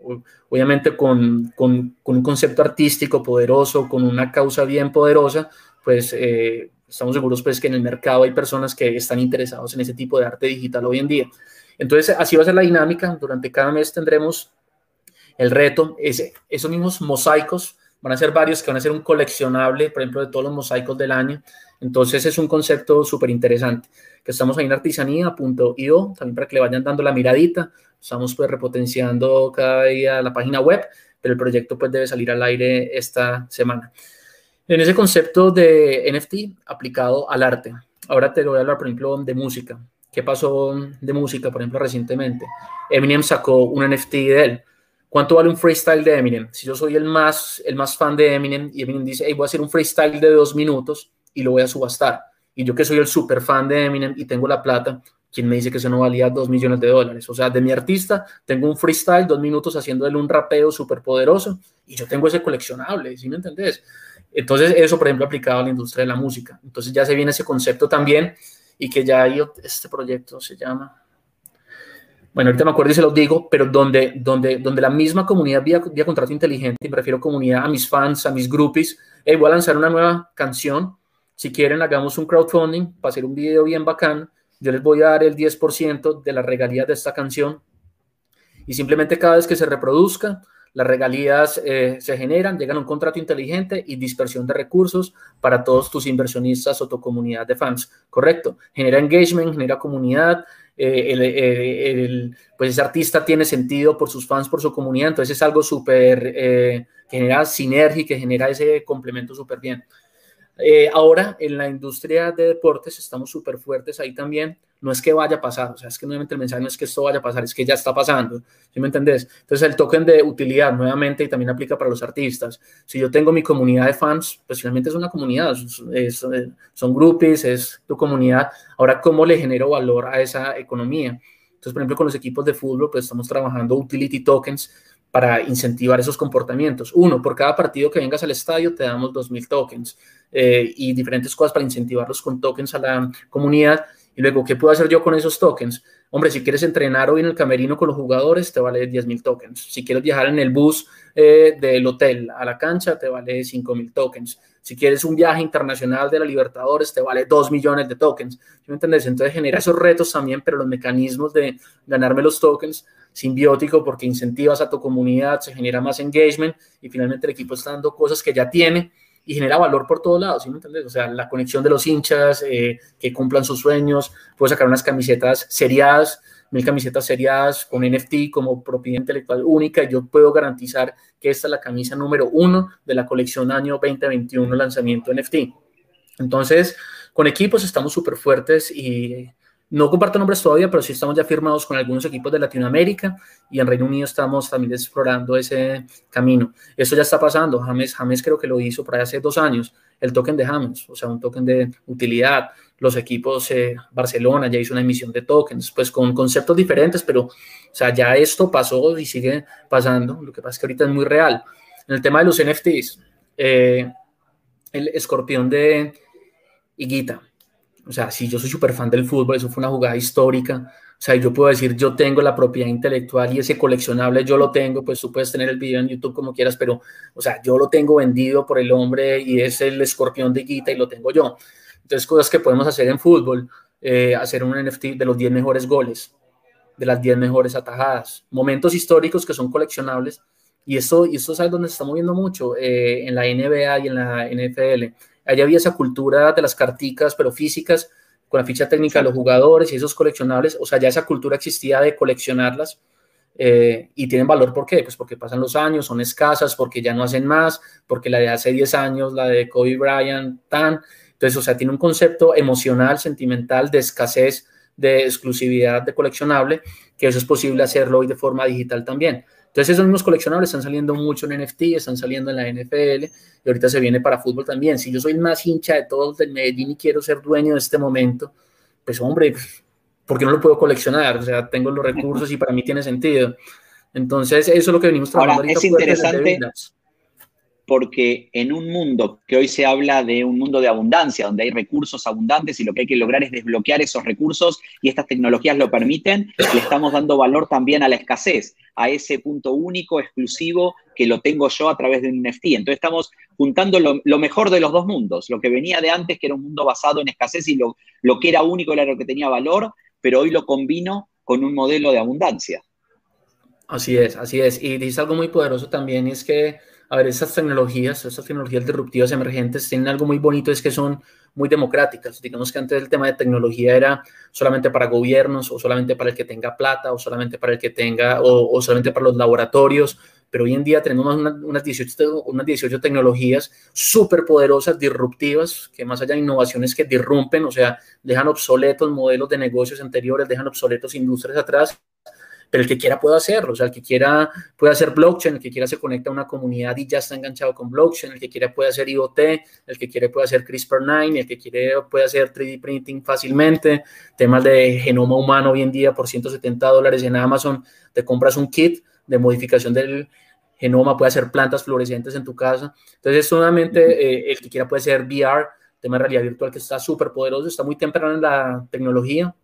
obviamente con, con, con un concepto artístico poderoso, con una causa bien poderosa, pues eh, estamos seguros pues que en el mercado hay personas que están interesados en ese tipo de arte digital hoy en día. Entonces, así va a ser la dinámica. Durante cada mes tendremos el reto, ese, esos mismos mosaicos, van a ser varios que van a ser un coleccionable, por ejemplo, de todos los mosaicos del año. Entonces, es un concepto súper interesante que estamos ahí en artesanía.io, también para que le vayan dando la miradita. Estamos pues repotenciando cada día la página web, pero el proyecto pues debe salir al aire esta semana. En ese concepto de NFT aplicado al arte, ahora te voy a hablar, por ejemplo, de música. ¿Qué pasó de música, por ejemplo, recientemente? Eminem sacó un NFT de él. ¿Cuánto vale un freestyle de Eminem? Si yo soy el más, el más fan de Eminem y Eminem dice, hey, voy a hacer un freestyle de dos minutos y lo voy a subastar y yo que soy el super fan de Eminem y tengo la plata, ¿quién me dice que eso no valía dos millones de dólares? O sea, de mi artista tengo un freestyle, dos minutos haciéndole un rapeo súper poderoso y yo tengo ese coleccionable, ¿sí me entendés? Entonces, eso, por ejemplo, aplicado a la industria de la música. Entonces, ya se viene ese concepto también y que ya hay, este proyecto se llama, bueno, ahorita me acuerdo y se lo digo, pero donde, donde, donde la misma comunidad vía, contrato inteligente, y me refiero comunidad, a mis fans, a mis groupies, hey, voy a lanzar una nueva canción si quieren, hagamos un crowdfunding para hacer un video bien bacán. Yo les voy a dar el 10% de las regalías de esta canción. Y simplemente cada vez que se reproduzca, las regalías eh, se generan, llegan a un contrato inteligente y dispersión de recursos para todos tus inversionistas o tu comunidad de fans. Correcto. Genera engagement, genera comunidad. Eh, el, pues ese artista tiene sentido por sus fans, por su comunidad. Entonces es algo súper eh, que genera sinergia y que genera ese complemento súper bien. Eh, ahora en la industria de deportes estamos súper fuertes ahí también. No es que vaya a pasar, o sea, es que nuevamente el mensaje no es que esto vaya a pasar, es que ya está pasando. ¿Sí me entendés? Entonces el token de utilidad nuevamente y también aplica para los artistas. Si yo tengo mi comunidad de fans, pues finalmente es una comunidad, son groupies, es tu comunidad. Ahora, ¿cómo le genero valor a esa economía? Entonces, por ejemplo, con los equipos de fútbol, pues estamos trabajando utility tokens para incentivar esos comportamientos. Uno, por cada partido que vengas al estadio te damos 2.000 tokens eh, y diferentes cosas para incentivarlos con tokens a la comunidad. Y luego, ¿qué puedo hacer yo con esos tokens? Hombre, si quieres entrenar hoy en el camerino con los jugadores, te vale 10.000 tokens. Si quieres viajar en el bus eh, del hotel a la cancha, te vale 5.000 tokens. Si quieres un viaje internacional de la Libertadores, te vale 2 millones de tokens. ¿Me entiendes? Entonces genera esos retos también, pero los mecanismos de ganarme los tokens simbiótico porque incentivas a tu comunidad, se genera más engagement y finalmente el equipo está dando cosas que ya tiene y genera valor por todos lados, ¿sí me entiendes? O sea, la conexión de los hinchas, eh, que cumplan sus sueños, puedo sacar unas camisetas seriadas, mil camisetas seriadas con NFT como propiedad intelectual única y yo puedo garantizar que esta es la camisa número uno de la colección año 2021 lanzamiento NFT. Entonces, con equipos estamos súper fuertes y no comparto nombres todavía, pero sí estamos ya firmados con algunos equipos de Latinoamérica y en Reino Unido estamos también explorando ese camino. Eso ya está pasando. James, James creo que lo hizo por ahí hace dos años, el token de James, o sea, un token de utilidad. Los equipos, eh, Barcelona ya hizo una emisión de tokens, pues con conceptos diferentes, pero, o sea, ya esto pasó y sigue pasando. Lo que pasa es que ahorita es muy real. En el tema de los NFTs, eh, el escorpión de Higuita O sea, si yo soy súper fan del fútbol, eso fue una jugada histórica. O sea, yo puedo decir, yo tengo la propiedad intelectual y ese coleccionable yo lo tengo, pues tú puedes tener el video en YouTube como quieras, pero, o sea, yo lo tengo vendido por el hombre y es el escorpión de Guita y lo tengo yo. Entonces, cosas que podemos hacer en fútbol, eh, hacer un NFT de los 10 mejores goles, de las 10 mejores atajadas, momentos históricos que son coleccionables. Y esto, y es algo donde se está moviendo mucho eh, en la NBA y en la NFL. Allá había esa cultura de las carticas, pero físicas, con la ficha técnica de los jugadores y esos coleccionables, o sea, ya esa cultura existía de coleccionarlas eh, y tienen valor, ¿por qué? Pues porque pasan los años, son escasas, porque ya no hacen más, porque la de hace 10 años, la de Kobe Bryant, tan, entonces, o sea, tiene un concepto emocional, sentimental, de escasez, de exclusividad, de coleccionable, que eso es posible hacerlo hoy de forma digital también. Entonces esos mismos coleccionables están saliendo mucho en NFT, están saliendo en la NFL y ahorita se viene para fútbol también. Si yo soy más hincha de todos del Medellín y quiero ser dueño de este momento, pues hombre, ¿por qué no lo puedo coleccionar? O sea, tengo los recursos y para mí tiene sentido. Entonces eso es lo que venimos trabajando. Ahora, es interesante porque en un mundo que hoy se habla de un mundo de abundancia, donde hay recursos abundantes y lo que hay que lograr es desbloquear esos recursos y estas tecnologías lo permiten, le estamos dando valor también a la escasez, a ese punto único, exclusivo, que lo tengo yo a través de un NFT. Entonces estamos juntando lo, mejor de los dos mundos, lo que venía de antes, que era un mundo basado en escasez y lo, lo que era único era lo que tenía valor, pero hoy lo combino con un modelo de abundancia. Así es, así es. Y dice algo muy poderoso también, es que a ver, esas tecnologías, esas tecnologías disruptivas emergentes tienen algo muy bonito, es que son muy democráticas. Digamos que antes el tema de tecnología era solamente para gobiernos o solamente para el que tenga plata o solamente para el que tenga o, solamente para los laboratorios, pero hoy en día tenemos unas, 18, unas 18 tecnologías súper poderosas, disruptivas, que más allá de innovaciones que disrumpen, o sea, dejan obsoletos modelos de negocios anteriores, dejan obsoletos industrias atrás pero el que quiera puede hacerlo, o sea, el que quiera puede hacer blockchain, el que quiera se conecta a una comunidad y ya está enganchado con blockchain, el que quiera puede hacer IoT, el que quiere puede hacer CRISPR-9, el que quiere puede hacer 3D printing fácilmente, temas de genoma humano hoy en día por 170 dólares en Amazon, te compras un kit de modificación del genoma, puede hacer plantas fluorescentes en tu casa, entonces solamente eh, el que quiera puede hacer VR, tema de realidad virtual que está súper poderoso, está muy temprano en la tecnología,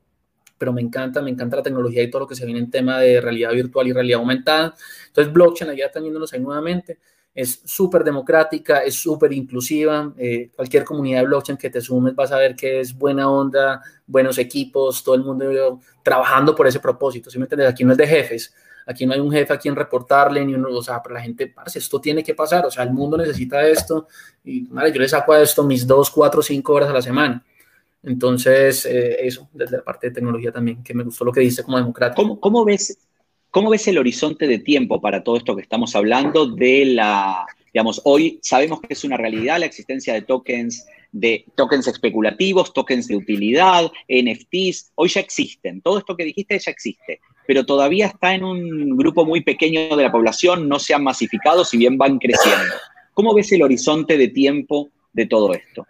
pero me encanta, me encanta la tecnología y todo lo que se viene en tema de realidad virtual y realidad aumentada. Entonces, blockchain, allá teniéndonos ahí nuevamente, es súper democrática, es súper inclusiva. Eh, cualquier comunidad de blockchain que te sumes vas a ver que es buena onda, buenos equipos, todo el mundo trabajando por ese propósito. ¿Sí me entiendes? Aquí no es de jefes, aquí no hay un jefe a quien reportarle, ni uno, o sea, para la gente, parce, esto tiene que pasar, o sea, el mundo necesita esto, y madre, yo le saco a esto mis dos, cuatro, cinco horas a la semana. Entonces, eh, eso, desde la parte de tecnología también, que me gustó lo que dice como democrático. ¿Cómo, ves, ¿Cómo ves el horizonte de tiempo para todo esto que estamos hablando de la, digamos, hoy sabemos que es una realidad la existencia de tokens, de tokens especulativos, tokens de utilidad, NFTs, hoy ya existen, todo esto que dijiste ya existe, pero todavía está en un grupo muy pequeño de la población, no se han masificado, si bien van creciendo. ¿Cómo ves el horizonte de tiempo de todo esto?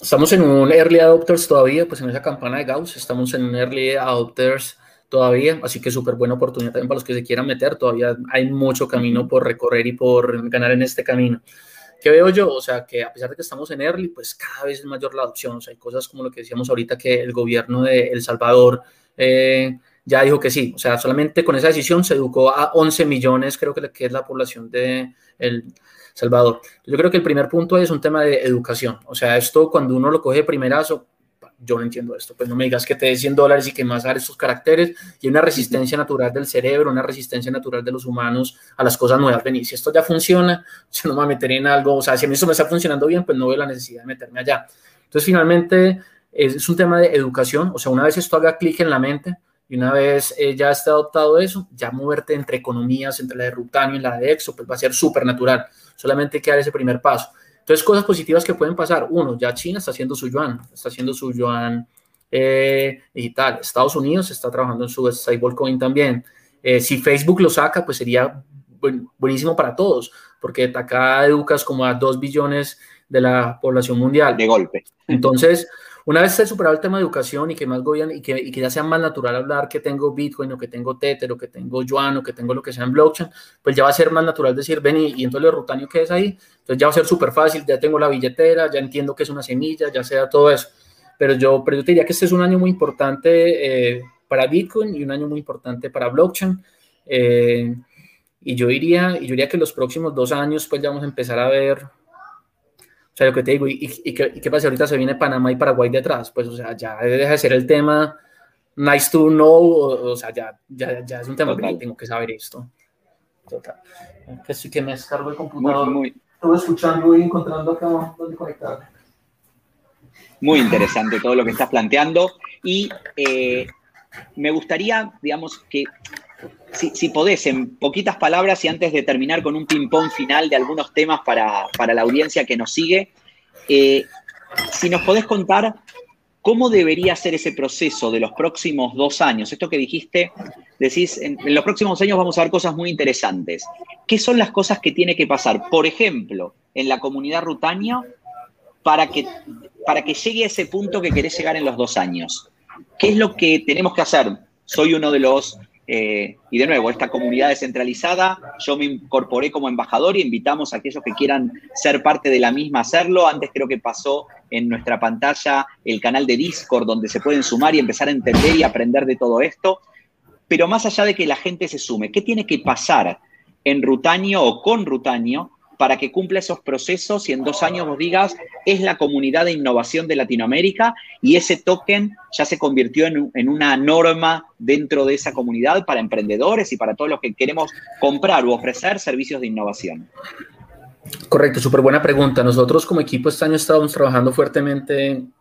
Estamos en un early adopters todavía, pues en esa campana de Gauss, estamos en un early adopters todavía, así que súper buena oportunidad también para los que se quieran meter, todavía hay mucho camino por recorrer y por ganar en este camino. ¿Qué veo yo? O sea, que a pesar de que estamos en early, pues cada vez es mayor la adopción, o sea, hay cosas como lo que decíamos ahorita que el gobierno de El Salvador eh, ya dijo que sí, o sea, solamente con esa decisión se educó a 11 millones, creo que es la población de Salvador. Yo creo que el primer punto es un tema de educación. O sea, esto cuando uno lo coge de primerazo, yo no entiendo esto. Pues no me digas que te dé 100 dólares y que más dar esos caracteres. Y una resistencia natural del cerebro, una resistencia natural de los humanos a las cosas nuevas. Ven, si esto ya funciona, yo no me voy a meter en algo. O sea, si a mí esto me está funcionando bien, pues no veo la necesidad de meterme allá. Entonces, finalmente, es un tema de educación. O sea, una vez esto haga clic en la mente, y una vez eh, ya está adoptado eso, ya moverte entre economías, entre la de Rutanio y la de Exo, pues va a ser súper natural. Solamente hay que dar ese primer paso. Entonces, cosas positivas que pueden pasar. Uno, ya China está haciendo su yuan, está haciendo su yuan eh, digital. Estados Unidos está trabajando en su stablecoin también. Eh, si Facebook lo saca, pues sería buenísimo para todos, porque acá educas como a dos billones de la población mundial. De golpe. Entonces, una vez se superado el tema de educación y que más gobierno y que, y que, ya sea más natural hablar que tengo Bitcoin o que tengo Tether o que tengo Yuan o que tengo lo que sea en blockchain, pues ya va a ser más natural decir, ven y, entonces el rutanio que es ahí, entonces ya va a ser súper fácil, ya tengo la billetera, ya entiendo que es una semilla, ya sea todo eso. pero yo, pero yo te diría que este es un año muy importante eh, para Bitcoin y un año muy importante para blockchain. Eh, y yo diría, y yo diría que los próximos dos años pues ya vamos a empezar a ver, o sea, lo que te digo, y, y, qué, pasa ahorita se viene Panamá y Paraguay detrás, pues o sea, ya deja de ser el tema nice to know, o, sea, ya, ya, ya, es un tema que tengo que saber esto. Total. Que sí que me descargo el computador. Muy, muy. escuchando y encontrando acá dónde conectar. Muy interesante todo lo que estás planteando. Y eh, me gustaría, digamos, que si, podés, en poquitas palabras y antes de terminar con un ping-pong final de algunos temas para, para, la audiencia que nos sigue, eh, si nos podés contar cómo debería ser ese proceso de los próximos dos años. Esto que dijiste, decís, en, en los próximos años vamos a ver cosas muy interesantes. ¿Qué son las cosas que tiene que pasar, por ejemplo, en la comunidad rutania para que, para que llegue a ese punto que querés llegar en los dos años? ¿Qué es lo que tenemos que hacer? Soy uno de los eh, y de nuevo, esta comunidad descentralizada, yo me incorporé como embajador y invitamos a aquellos que quieran ser parte de la misma a hacerlo. Antes creo que pasó en nuestra pantalla el canal de Discord donde se pueden sumar y empezar a entender y aprender de todo esto. Pero más allá de que la gente se sume, ¿qué tiene que pasar en Rutanio o con Rutanio para que cumpla esos procesos y en dos años vos digas, es la comunidad de innovación de Latinoamérica y ese token ya se convirtió en, una norma dentro de esa comunidad para emprendedores y para todos los que queremos comprar u ofrecer servicios de innovación. Correcto, súper buena pregunta. Nosotros como equipo este año estamos trabajando fuertemente en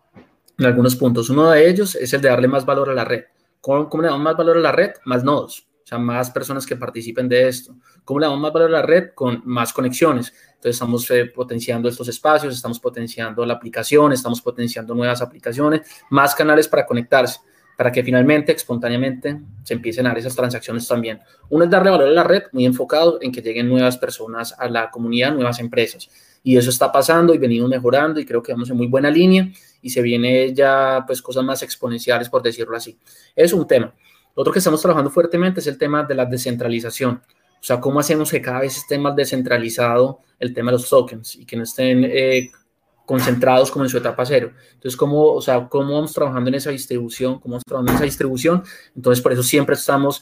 algunos puntos. Uno de ellos es el de darle más valor a la red. ¿Cómo, cómo le damos más valor a la red? Más nodos o sea, más personas que participen de esto. ¿Cómo le damos más valor a la red? Con más conexiones. Entonces, estamos eh, potenciando estos espacios, estamos potenciando la aplicación, estamos potenciando nuevas aplicaciones, más canales para conectarse, para que finalmente, espontáneamente, se empiecen a dar esas transacciones también. Uno es darle valor a la red, muy enfocado en que lleguen nuevas personas a la comunidad, nuevas empresas. Y eso está pasando y venimos mejorando y creo que vamos en muy buena línea y se viene ya, pues, cosas más exponenciales, por decirlo así. Es un tema. Otro que estamos trabajando fuertemente es el tema de la descentralización. O sea, cómo hacemos que cada vez esté más descentralizado el tema de los tokens y que no estén eh, concentrados como en su etapa cero. Entonces, ¿cómo, o sea, ¿cómo vamos trabajando en esa distribución? ¿Cómo vamos trabajando en esa distribución? Entonces, por eso siempre estamos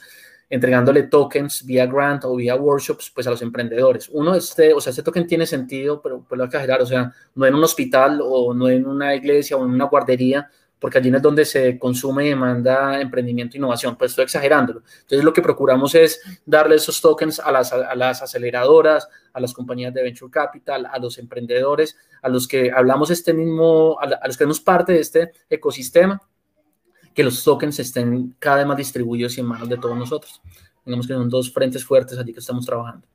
entregándole tokens vía grant o vía workshops pues a los emprendedores. Uno, este, o sea, este token tiene sentido, pero pues lo hay o sea, no en un hospital o no en una iglesia o en una guardería, porque allí es donde se consume y demanda emprendimiento e innovación, pues estoy exagerándolo. Entonces lo que procuramos es darle esos tokens a las, a las aceleradoras, a las compañías de venture capital, a los emprendedores, a los que hablamos este mismo, a, los que somos parte de este ecosistema, que los tokens estén cada vez más distribuidos y en manos de todos nosotros. Digamos que son dos frentes fuertes allí que estamos trabajando.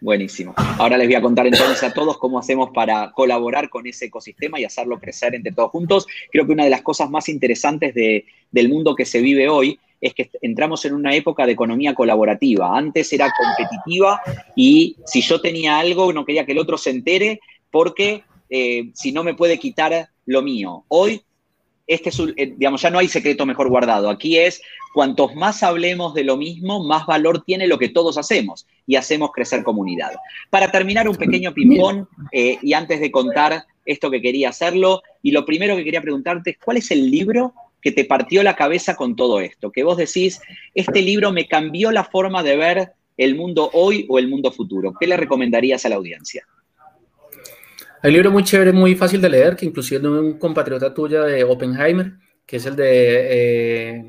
Buenísimo. Ahora les voy a contar entonces a todos cómo hacemos para colaborar con ese ecosistema y hacerlo crecer entre todos juntos. Creo que una de las cosas más interesantes del mundo que se vive hoy es que entramos en una época de economía colaborativa. Antes era competitiva y si yo tenía algo no quería que el otro se entere porque eh, si no me puede quitar lo mío. Hoy este es, eh, digamos, ya no hay secreto mejor guardado. Aquí es, cuantos más hablemos de lo mismo, más valor tiene lo que todos hacemos y hacemos crecer comunidad. Para terminar, un pequeño ping-pong eh, y antes de contar esto que quería hacerlo, y lo primero que quería preguntarte es, ¿cuál es el libro que te partió la cabeza con todo esto? Que vos decís, este libro me cambió la forma de ver el mundo hoy o el mundo futuro. ¿Qué le recomendarías a la audiencia? Hay un libro muy chévere, muy fácil de leer, que inclusive es de un compatriota tuya de Oppenheimer, que es el de eh,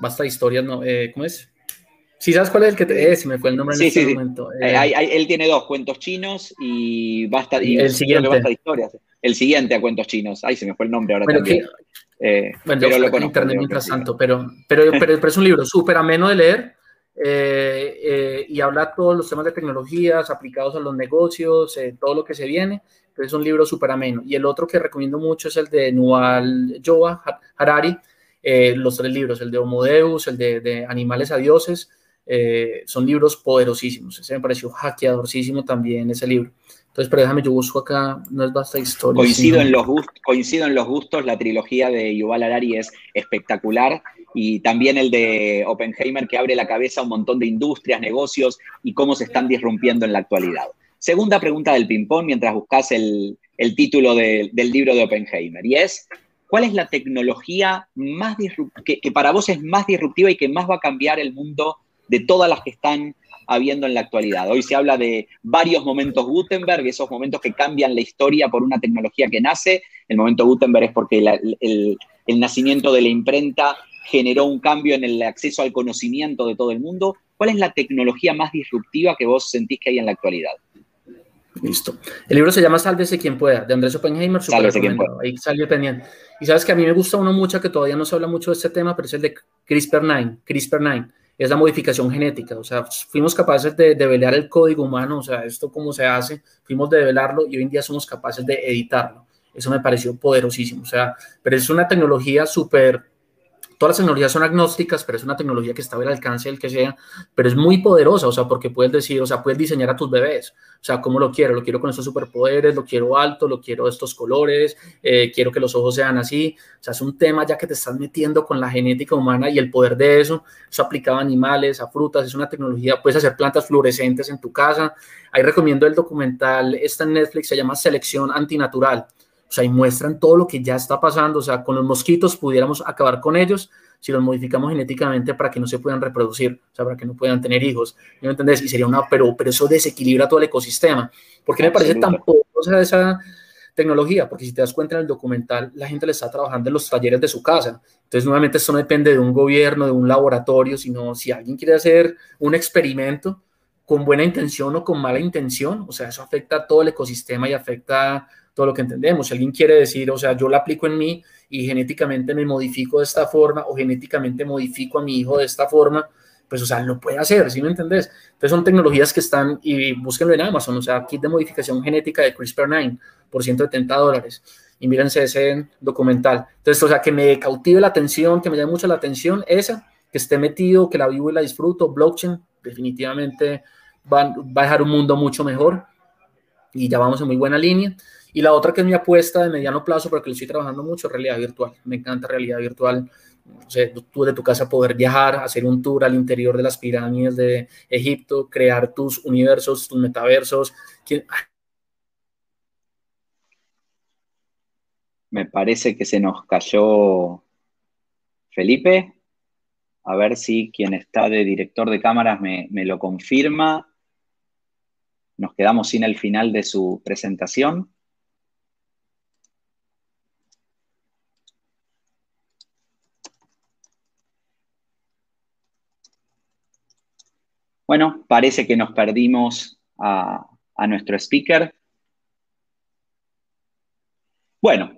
Basta Historias, ¿no? Eh, ¿Cómo es? Sí, ¿sabes cuál es el que te... Eh, se me fue el nombre en este momento. Eh, él tiene dos, Cuentos Chinos y Basta, y el siguiente. Basta Historias. El siguiente a Cuentos Chinos. Ay, se me fue el nombre ahora bueno, también. bueno, pero lo conozco, internet mientras tanto, pero, pero, pero, pero, es un libro súper ameno de leer eh, eh, y habla todos los temas de tecnologías aplicados a los negocios, eh, todo lo que se viene. es un libro súper ameno. Y el otro que recomiendo mucho es el de Nual Joa Harari, los tres libros, el de Homo Deus, el de, Animales a Dioses. son libros poderosísimos. Ese me pareció hackeadorísimo también ese libro. Entonces, pero déjame, yo busco acá, no es basta historia. Coincido, en los gustos, coincido en los gustos, la trilogía de Yuval Harari es espectacular y también el de Oppenheimer que abre la cabeza a un montón de industrias, negocios y cómo se están disrumpiendo en la actualidad. Segunda pregunta del ping-pong mientras buscas el, título del libro de Oppenheimer, y es, ¿cuál es la tecnología más que, que para vos es más disruptiva y que más va a cambiar el mundo de todas las que están habiendo en la actualidad. Hoy se habla de varios momentos Gutenberg, esos momentos que cambian la historia por una tecnología que nace. El momento Gutenberg es porque el, nacimiento de la imprenta generó un cambio en el acceso al conocimiento de todo el mundo. ¿Cuál es la tecnología más disruptiva que vos sentís que hay en la actualidad? Listo. El libro se llama Sálvese quien pueda, de Andrés Oppenheimer. Sálvese quien pueda. Ahí salió pendiente. Y sabes que a mí me gusta uno mucho que todavía no se habla mucho de este tema, pero es el de CRISPR-9. CRISPR-9 es la modificación genética. O sea, fuimos capaces de develar el código humano, o sea, esto cómo se hace, fuimos de develarlo y hoy en día somos capaces de editarlo. Eso me pareció poderosísimo. O sea, pero es una tecnología súper todas las tecnologías son agnósticas, pero es una tecnología que está al alcance del que sea, pero es muy poderosa, o sea, porque puedes decir, o sea, puedes diseñar a tus bebés, o sea, ¿cómo lo quiero? Lo quiero con estos superpoderes, lo quiero alto, lo quiero estos colores, eh, quiero que los ojos sean así, o sea, es un tema ya que te estás metiendo con la genética humana y el poder de eso, eso aplicado a animales, a frutas, es una tecnología, puedes hacer plantas fluorescentes en tu casa, ahí recomiendo el documental, está en Netflix, se llama Selección Antinatural, o sea, y muestran todo lo que ya está pasando. O sea, con los mosquitos pudiéramos acabar con ellos si los modificamos genéticamente para que no se puedan reproducir, o sea, para que no puedan tener hijos. ¿Me entendés? Y sería una, pero, pero eso desequilibra todo el ecosistema. ¿Por qué me parece tan poderosa esa tecnología? Porque si te das cuenta en el documental, la gente le está trabajando en los talleres de su casa. Entonces, nuevamente, esto no depende de un gobierno, de un laboratorio, sino si alguien quiere hacer un experimento con buena intención o con mala intención, o sea, eso afecta a todo el ecosistema y afecta todo lo que entendemos. Si alguien quiere decir, o sea, yo la aplico en mí y genéticamente me modifico de esta forma o genéticamente modifico a mi hijo de esta forma, pues, o sea, lo puede hacer, ¿sí me entendés? Entonces son tecnologías que están, y búsquenlo en Amazon, o sea, kit de modificación genética de CRISPR-9 por 170 dólares. Y mírense ese documental. Entonces, o sea, que me cautive la atención, que me llame mucho la atención esa, que esté metido, que la vivo y la disfruto, blockchain, definitivamente va, va a dejar un mundo mucho mejor y ya vamos en muy buena línea. Y la otra que es mi apuesta de mediano plazo, porque le estoy trabajando mucho, realidad virtual. Me encanta realidad virtual. Tú de tu casa poder viajar, hacer un tour al interior de las pirámides de Egipto, crear tus universos, tus metaversos. Me parece que se nos cayó Felipe. A ver si quien está de director de cámaras me lo confirma. Nos quedamos sin el final de su presentación. Bueno, parece que nos perdimos a, nuestro speaker. Bueno,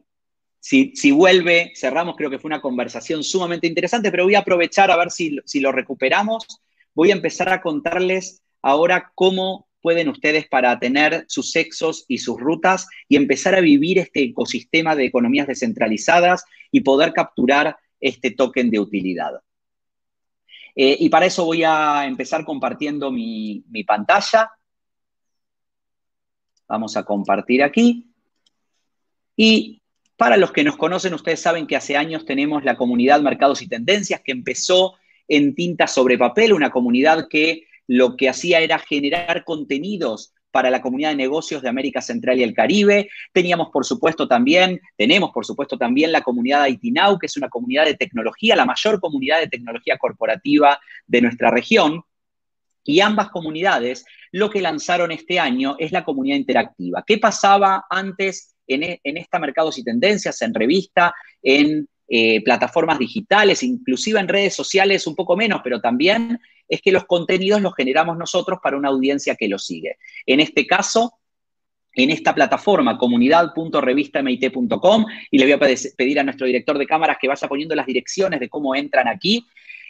si, vuelve, cerramos, creo que fue una conversación sumamente interesante, pero voy a aprovechar a ver si, si lo recuperamos. Voy a empezar a contarles ahora cómo pueden ustedes para tener sus sexos y sus rutas y empezar a vivir este ecosistema de economías descentralizadas y poder capturar este token de utilidad. Eh, y para eso voy a empezar compartiendo mi, mi pantalla. Vamos a compartir aquí. Y para los que nos conocen, ustedes saben que hace años tenemos la comunidad Mercados y Tendencias que empezó en tinta sobre papel, una comunidad que lo que hacía era generar contenidos para la comunidad de negocios de América Central y el Caribe. Teníamos, por supuesto, también, tenemos, por supuesto, también la comunidad de Itinau, que es una comunidad de tecnología, la mayor comunidad de tecnología corporativa de nuestra región. Y ambas comunidades lo que lanzaron este año es la comunidad interactiva. ¿Qué pasaba antes en, e, en esta Mercados y Tendencias, en revista, en eh, plataformas digitales, inclusive en redes sociales un poco menos, pero también es que los contenidos los generamos nosotros para una audiencia que los sigue. En este caso, en esta plataforma, comunidad.revistamit.com, y le voy a pedir a nuestro director de cámaras que vaya poniendo las direcciones de cómo entran aquí.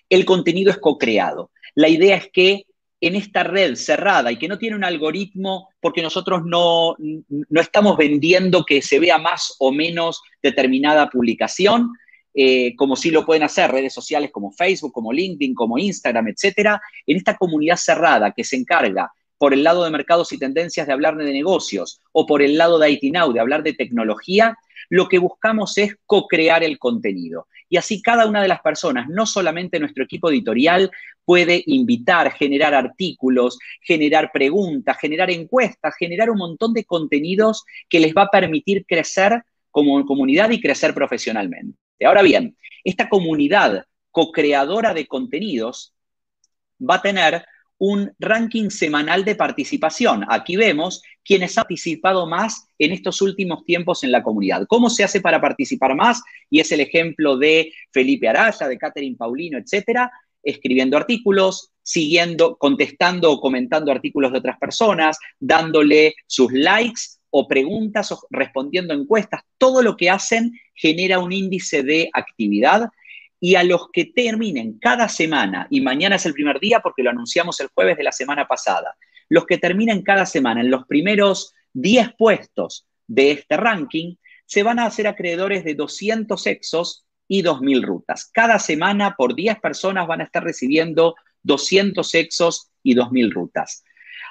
El contenido es co-creado. La idea es que en esta red cerrada y que no tiene un algoritmo, porque nosotros no, no estamos vendiendo que se vea más o menos determinada publicación, eh, como sí lo pueden hacer redes sociales como Facebook, como LinkedIn, como Instagram, etcétera, en esta comunidad cerrada que se encarga por el lado de mercados y tendencias de hablar de negocios o por el lado de IT Now de hablar de tecnología, lo que buscamos es co-crear el contenido. y así cada una de las personas, no solamente nuestro equipo editorial, puede invitar, generar artículos, generar preguntas, generar encuestas, generar un montón de contenidos que les va a permitir crecer como comunidad y crecer profesionalmente. Ahora bien, esta comunidad co-creadora de contenidos va a tener un ranking semanal de participación. Aquí vemos quienes han participado más en estos últimos tiempos en la comunidad. ¿Cómo se hace para participar más? Y es el ejemplo de Felipe Araya, de Catherine Paulino, etcétera, escribiendo artículos, siguiendo, contestando o comentando artículos de otras personas, dándole sus likes o preguntas o respondiendo encuestas. Todo lo que hacen genera un índice de actividad y a los que terminen cada semana, y mañana es el primer día porque lo anunciamos el jueves de la semana pasada, los que terminen cada semana en los primeros 10 puestos de este ranking, se van a hacer acreedores de 200 exos y 2.000 rutas. Cada semana por 10 personas van a estar recibiendo 200 exos y 2.000 rutas.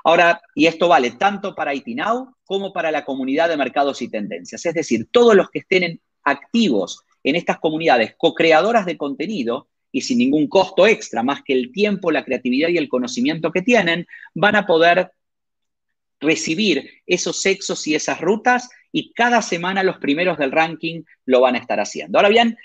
Ahora, y esto vale tanto para ITNOW como para la comunidad de mercados y tendencias. Es decir, todos los que estén activos en estas comunidades co-creadoras de contenido y sin ningún costo extra, más que el tiempo, la creatividad y el conocimiento que tienen, van a poder recibir esos sexos y esas rutas y cada semana los primeros del ranking lo van a estar haciendo. Ahora bien,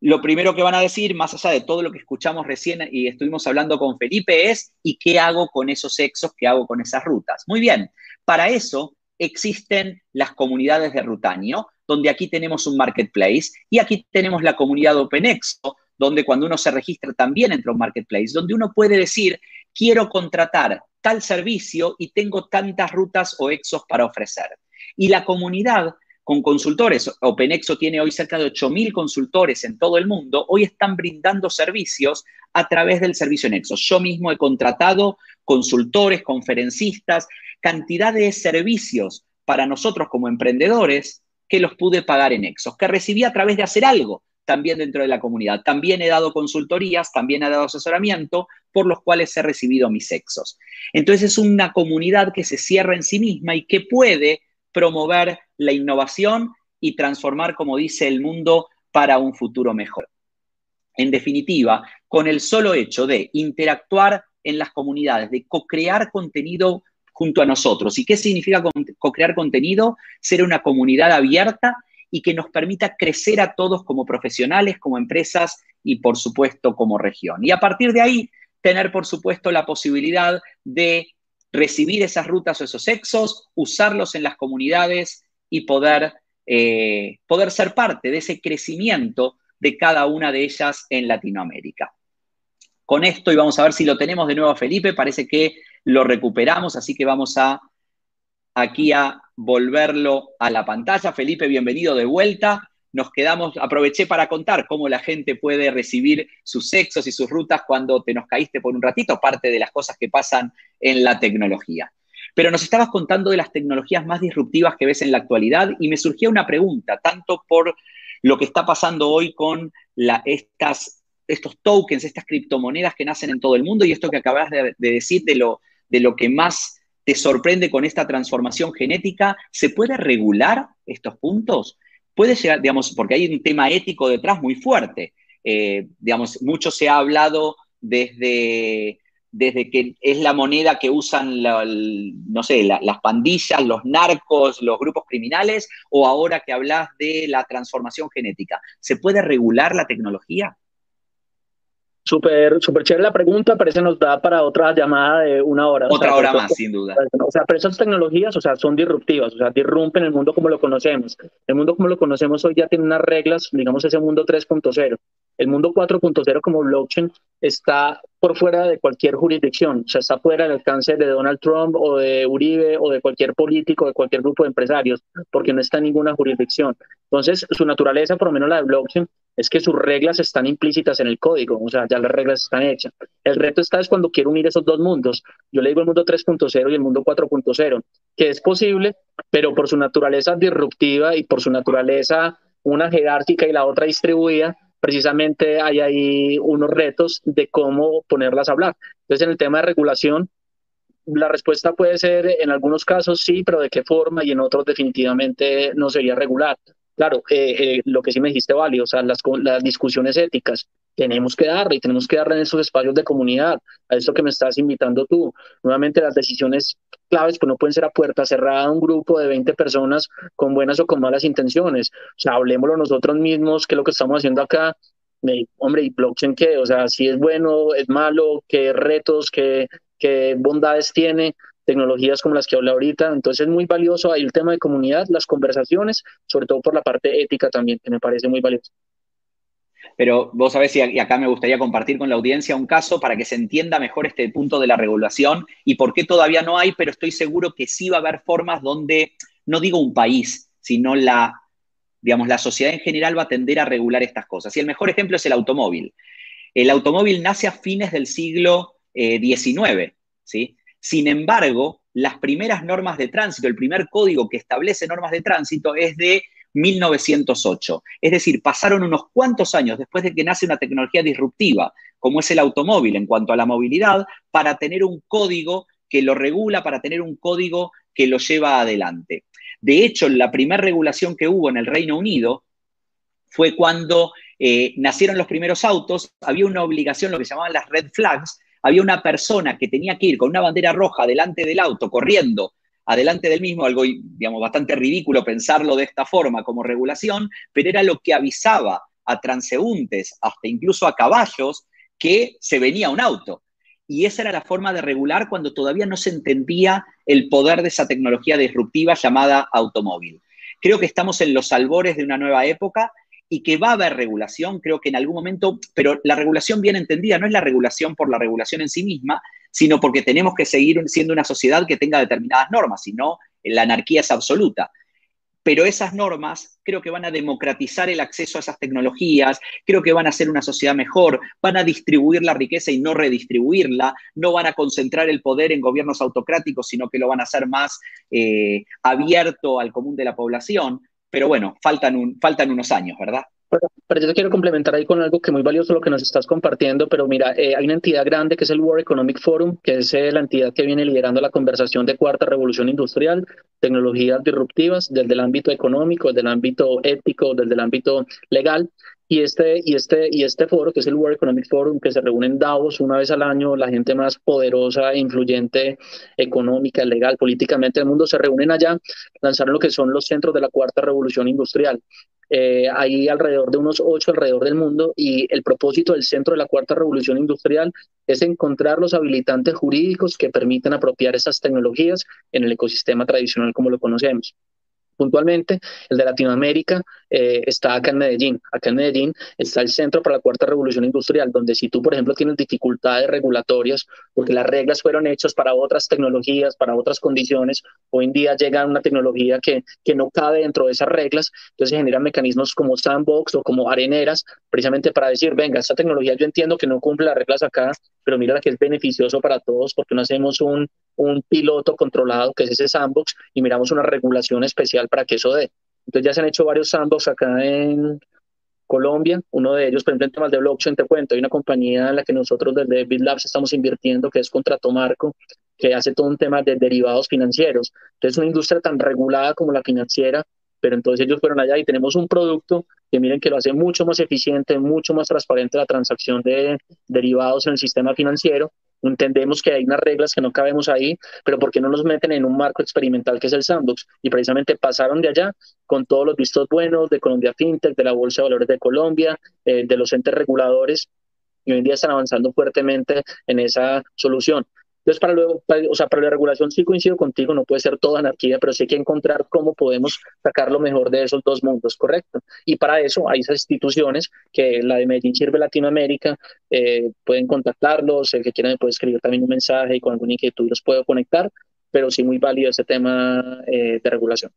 lo primero que van a decir, más allá de todo lo que escuchamos recién y estuvimos hablando con Felipe, es ¿y qué hago con esos sexos? ¿Qué hago con esas rutas? Muy bien, para eso existen las comunidades de Rutanio, donde aquí tenemos un marketplace y aquí tenemos la comunidad OpenExo, donde cuando uno se registra también entra un marketplace, donde uno puede decir, quiero contratar tal servicio y tengo tantas rutas o exos para ofrecer. Y la comunidad con consultores, OpenExo tiene hoy cerca de 8.000 consultores en todo el mundo, hoy están brindando servicios a través del servicio Nexo. Yo mismo he contratado consultores, conferencistas, cantidad de servicios para nosotros como emprendedores que los pude pagar en Exos, que recibí a través de hacer algo también dentro de la comunidad. También he dado consultorías, también he dado asesoramiento, por los cuales he recibido mis Exos. Entonces es una comunidad que se cierra en sí misma y que puede promover la innovación y transformar, como dice el mundo, para un futuro mejor. En definitiva, con el solo hecho de interactuar en las comunidades, de co-crear contenido junto a nosotros. ¿Y qué significa co-crear contenido? Ser una comunidad abierta y que nos permita crecer a todos como profesionales, como empresas y por supuesto como región. Y a partir de ahí, tener por supuesto la posibilidad de recibir esas rutas o esos sexos, usarlos en las comunidades y poder, eh, poder ser parte de ese crecimiento de cada una de ellas en Latinoamérica. Con esto, y vamos a ver si lo tenemos de nuevo Felipe, parece que lo recuperamos, así que vamos a aquí a volverlo a la pantalla. Felipe, bienvenido de vuelta. Nos quedamos, aproveché para contar cómo la gente puede recibir sus sexos y sus rutas cuando te nos caíste por un ratito, parte de las cosas que pasan en la tecnología. Pero nos estabas contando de las tecnologías más disruptivas que ves en la actualidad y me surgía una pregunta, tanto por lo que está pasando hoy con estas, estos tokens, estas criptomonedas que nacen en todo el mundo y esto que acabas de decir de lo, de lo que más te sorprende con esta transformación genética, ¿se puede regular estos puntos? Puede llegar, digamos, porque hay un tema ético detrás muy fuerte. Eh, digamos, mucho se ha hablado desde, desde que es la moneda que usan, no sé, las pandillas, los narcos, los grupos criminales, o ahora que hablas de la transformación genética. ¿Se puede regular la tecnología? Súper, súper chévere la pregunta, parece nos da para otra llamada de una hora. Otra hora más, sin duda. O sea, pero esas tecnologías, o sea, son disruptivas, o sea, disrumpen el mundo como lo conocemos. El mundo como lo conocemos hoy ya tiene unas reglas, digamos, ese mundo 3.0. El mundo 4.0 como blockchain está por fuera de cualquier jurisdicción, o sea, está fuera del alcance de Donald Trump o de Uribe o de cualquier político, de cualquier grupo de empresarios, porque no está en ninguna jurisdicción. Entonces, su naturaleza, por lo menos la de blockchain, es que sus reglas están implícitas en el código, o sea, ya las reglas están hechas. El reto está es cuando quiero unir esos dos mundos. Yo le digo el mundo 3.0 y el mundo 4.0, que es posible, pero por su naturaleza disruptiva y por su naturaleza una jerárquica y la otra distribuida, precisamente hay ahí unos retos de cómo ponerlas a hablar. Entonces, en el tema de regulación, la respuesta puede ser en algunos casos sí, pero de qué forma y en otros definitivamente no sería regular. Claro, eh, eh, lo que sí me dijiste, Vali, o sea, las, las discusiones éticas, tenemos que darle y tenemos que darle en esos espacios de comunidad, a eso que me estás invitando tú. Nuevamente, las decisiones claves pues no pueden ser a puerta cerrada un grupo de 20 personas con buenas o con malas intenciones. O sea, hablemoslo nosotros mismos, que es lo que estamos haciendo acá. hombre, ¿y blockchain qué? O sea, si es bueno, es malo, qué retos, qué, qué bondades tiene tecnologías como las que hablé ahorita. Entonces es muy valioso ahí el tema de comunidad, las conversaciones, sobre todo por la parte ética también, que me parece muy valioso. Pero vos sabés, y acá me gustaría compartir con la audiencia un caso para que se entienda mejor este punto de la regulación y por qué todavía no hay, pero estoy seguro que sí va a haber formas donde, no digo un país, sino la, digamos, la sociedad en general va a tender a regular estas cosas. Y el mejor ejemplo es el automóvil. El automóvil nace a fines del siglo XIX, eh, ¿sí? Sin embargo, las primeras normas de tránsito, el primer código que establece normas de tránsito es de 1908. Es decir, pasaron unos cuantos años después de que nace una tecnología disruptiva, como es el automóvil en cuanto a la movilidad, para tener un código que lo regula, para tener un código que lo lleva adelante. De hecho, la primera regulación que hubo en el Reino Unido fue cuando eh, nacieron los primeros autos, había una obligación, lo que llamaban las red flags, había una persona que tenía que ir con una bandera roja delante del auto, corriendo adelante del mismo, algo digamos, bastante ridículo pensarlo de esta forma como regulación, pero era lo que avisaba a transeúntes, hasta incluso a caballos, que se venía un auto. Y esa era la forma de regular cuando todavía no se entendía el poder de esa tecnología disruptiva llamada automóvil. Creo que estamos en los albores de una nueva época y que va a haber regulación, creo que en algún momento, pero la regulación bien entendida no es la regulación por la regulación en sí misma, sino porque tenemos que seguir siendo una sociedad que tenga determinadas normas, si no, la anarquía es absoluta. Pero esas normas creo que van a democratizar el acceso a esas tecnologías, creo que van a hacer una sociedad mejor, van a distribuir la riqueza y no redistribuirla, no van a concentrar el poder en gobiernos autocráticos, sino que lo van a hacer más eh, abierto al común de la población. Pero bueno, faltan, faltan unos años, ¿verdad? Pero, yo te quiero complementar ahí con algo que muy valioso lo que nos estás compartiendo, pero mira, eh, hay una entidad grande que es el World Economic Forum, que es eh, la entidad que viene liderando la conversación de cuarta revolución industrial, tecnologías disruptivas desde el ámbito económico, desde el ámbito ético, desde el ámbito legal. Y este, y, este, y este foro, que es el World Economic Forum, que se reúne en Davos una vez al año, la gente más poderosa influyente económica, legal, políticamente del mundo, se reúnen allá, lanzaron lo que son los centros de la cuarta revolución industrial. Eh, hay alrededor de unos ocho alrededor del mundo y el propósito del centro de la cuarta revolución industrial es encontrar los habilitantes jurídicos que permitan apropiar esas tecnologías en el ecosistema tradicional como lo conocemos puntualmente, el de Latinoamérica eh, está acá en Medellín. Acá en Medellín está el Centro para la Cuarta Revolución Industrial, donde si tú, por ejemplo, tienes dificultades regulatorias, porque las reglas fueron hechas para otras tecnologías, para otras condiciones, hoy en día llega una tecnología que, que no cabe dentro de esas reglas, entonces se generan mecanismos como sandbox o como areneras, precisamente para decir, venga, esta tecnología yo entiendo que no cumple las reglas acá, pero mira que es beneficioso para todos porque no hacemos un, un piloto controlado, que es ese sandbox, y miramos una regulación especial para que eso dé. Entonces ya se han hecho varios sandbox acá en Colombia, uno de ellos, por ejemplo, en temas de blockchain, te cuento, hay una compañía en la que nosotros desde BitLabs estamos invirtiendo, que es Contrato Marco, que hace todo un tema de derivados financieros. Entonces, una industria tan regulada como la financiera, pero entonces ellos fueron allá y tenemos un producto que miren que lo hace mucho más eficiente, mucho más transparente la transacción de derivados en el sistema financiero Entendemos que hay unas reglas que no cabemos ahí, pero ¿por qué no nos meten en un marco experimental que es el sandbox? Y precisamente pasaron de allá con todos los vistos buenos de Colombia FinTech, de la Bolsa de Valores de Colombia, eh, de los entes reguladores, y hoy en día están avanzando fuertemente en esa solución. Entonces, para, luego, o sea, para la regulación sí coincido contigo, no puede ser toda anarquía, pero sí hay que encontrar cómo podemos sacar lo mejor de esos dos mundos, ¿correcto? Y para eso hay esas instituciones que la de Medellín sirve Latinoamérica, eh, pueden contactarlos, el que quiera me puede escribir también un mensaje y con alguna inquietud los puedo conectar, pero sí muy válido ese tema eh, de regulación.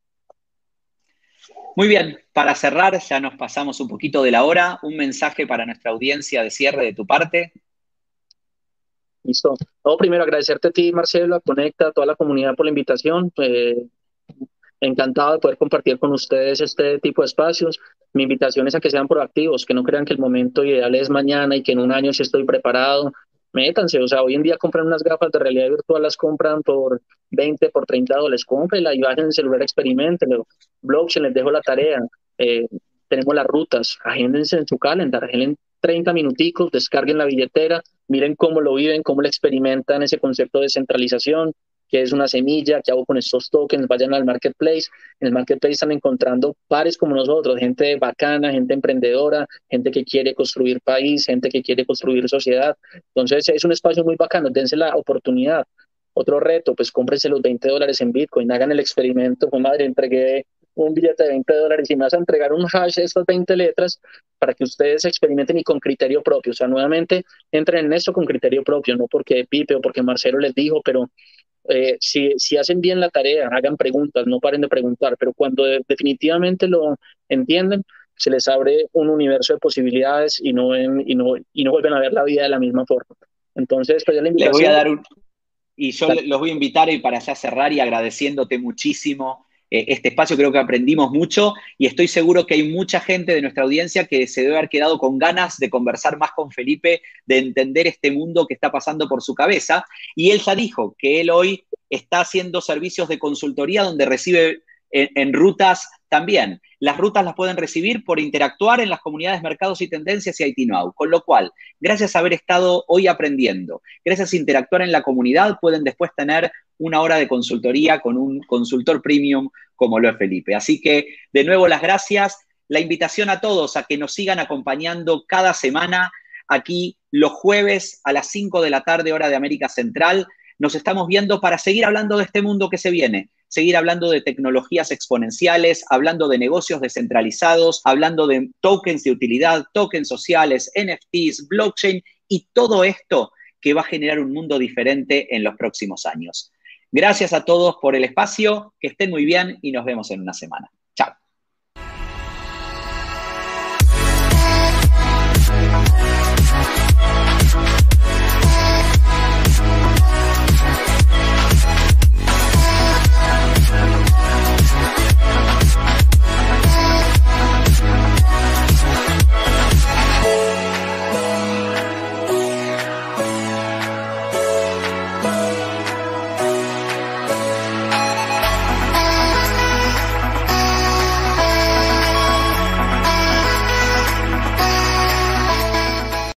Muy bien, para cerrar, ya nos pasamos un poquito de la hora, un mensaje para nuestra audiencia de cierre de tu parte. Listo. No, primero agradecerte a ti, Marcelo, a Conecta, a toda la comunidad por la invitación. Eh, encantado de poder compartir con ustedes este tipo de espacios. Mi invitación es a que sean proactivos, que no crean que el momento ideal es mañana y que en un año si estoy preparado. Métanse, o sea, hoy en día compran unas gafas de realidad virtual, las compran por 20, por 30 dólares, cómprenla y vayan en el celular, experimentenlo. Blockchain, les dejo la tarea. Eh, tenemos las rutas, agéndense en su calendar, agenden 30 minuticos, descarguen la billetera, miren cómo lo viven, cómo lo experimentan ese concepto de centralización, que es una semilla, qué hago con estos tokens, vayan al marketplace. En el marketplace están encontrando pares como nosotros, gente bacana, gente emprendedora, gente que quiere construir país, gente que quiere construir sociedad. Entonces es un espacio muy bacano, dense la oportunidad. Otro reto, pues cómprense los 20 dólares en Bitcoin, hagan el experimento, pues madre, entregué un billete de 20 dólares y me vas a entregar un hash de estas 20 letras para que ustedes experimenten y con criterio propio. O sea, nuevamente entren en esto con criterio propio, no porque Pipe o porque Marcelo les dijo, pero eh, si, si hacen bien la tarea, hagan preguntas, no paren de preguntar, pero cuando definitivamente lo entienden, se les abre un universo de posibilidades y no, y no, y no vuelven a ver la vida de la misma forma. Entonces, pues ya la invitación. Les voy a dar un... Y yo los voy a invitar y para ya cerrar y agradeciéndote muchísimo eh, este espacio, creo que aprendimos mucho y estoy seguro que hay mucha gente de nuestra audiencia que se debe haber quedado con ganas de conversar más con Felipe, de entender este mundo que está pasando por su cabeza. Y él ya dijo que él hoy está haciendo servicios de consultoría donde recibe en, rutas también. Las rutas las pueden recibir por interactuar en las comunidades Mercados y Tendencias y IT. Con lo cual, gracias a haber estado hoy aprendiendo, gracias a interactuar en la comunidad, pueden después tener una hora de consultoría con un consultor premium como lo es Felipe. Así que, de nuevo, las gracias. La invitación a todos a que nos sigan acompañando cada semana aquí los jueves a las 5 de la tarde, hora de América Central. Nos estamos viendo para seguir hablando de este mundo que se viene, seguir hablando de tecnologías exponenciales, hablando de negocios descentralizados, hablando de tokens de utilidad, tokens sociales, NFTs, blockchain y todo esto que va a generar un mundo diferente en los próximos años. Gracias a todos por el espacio, que estén muy bien y nos vemos en una semana.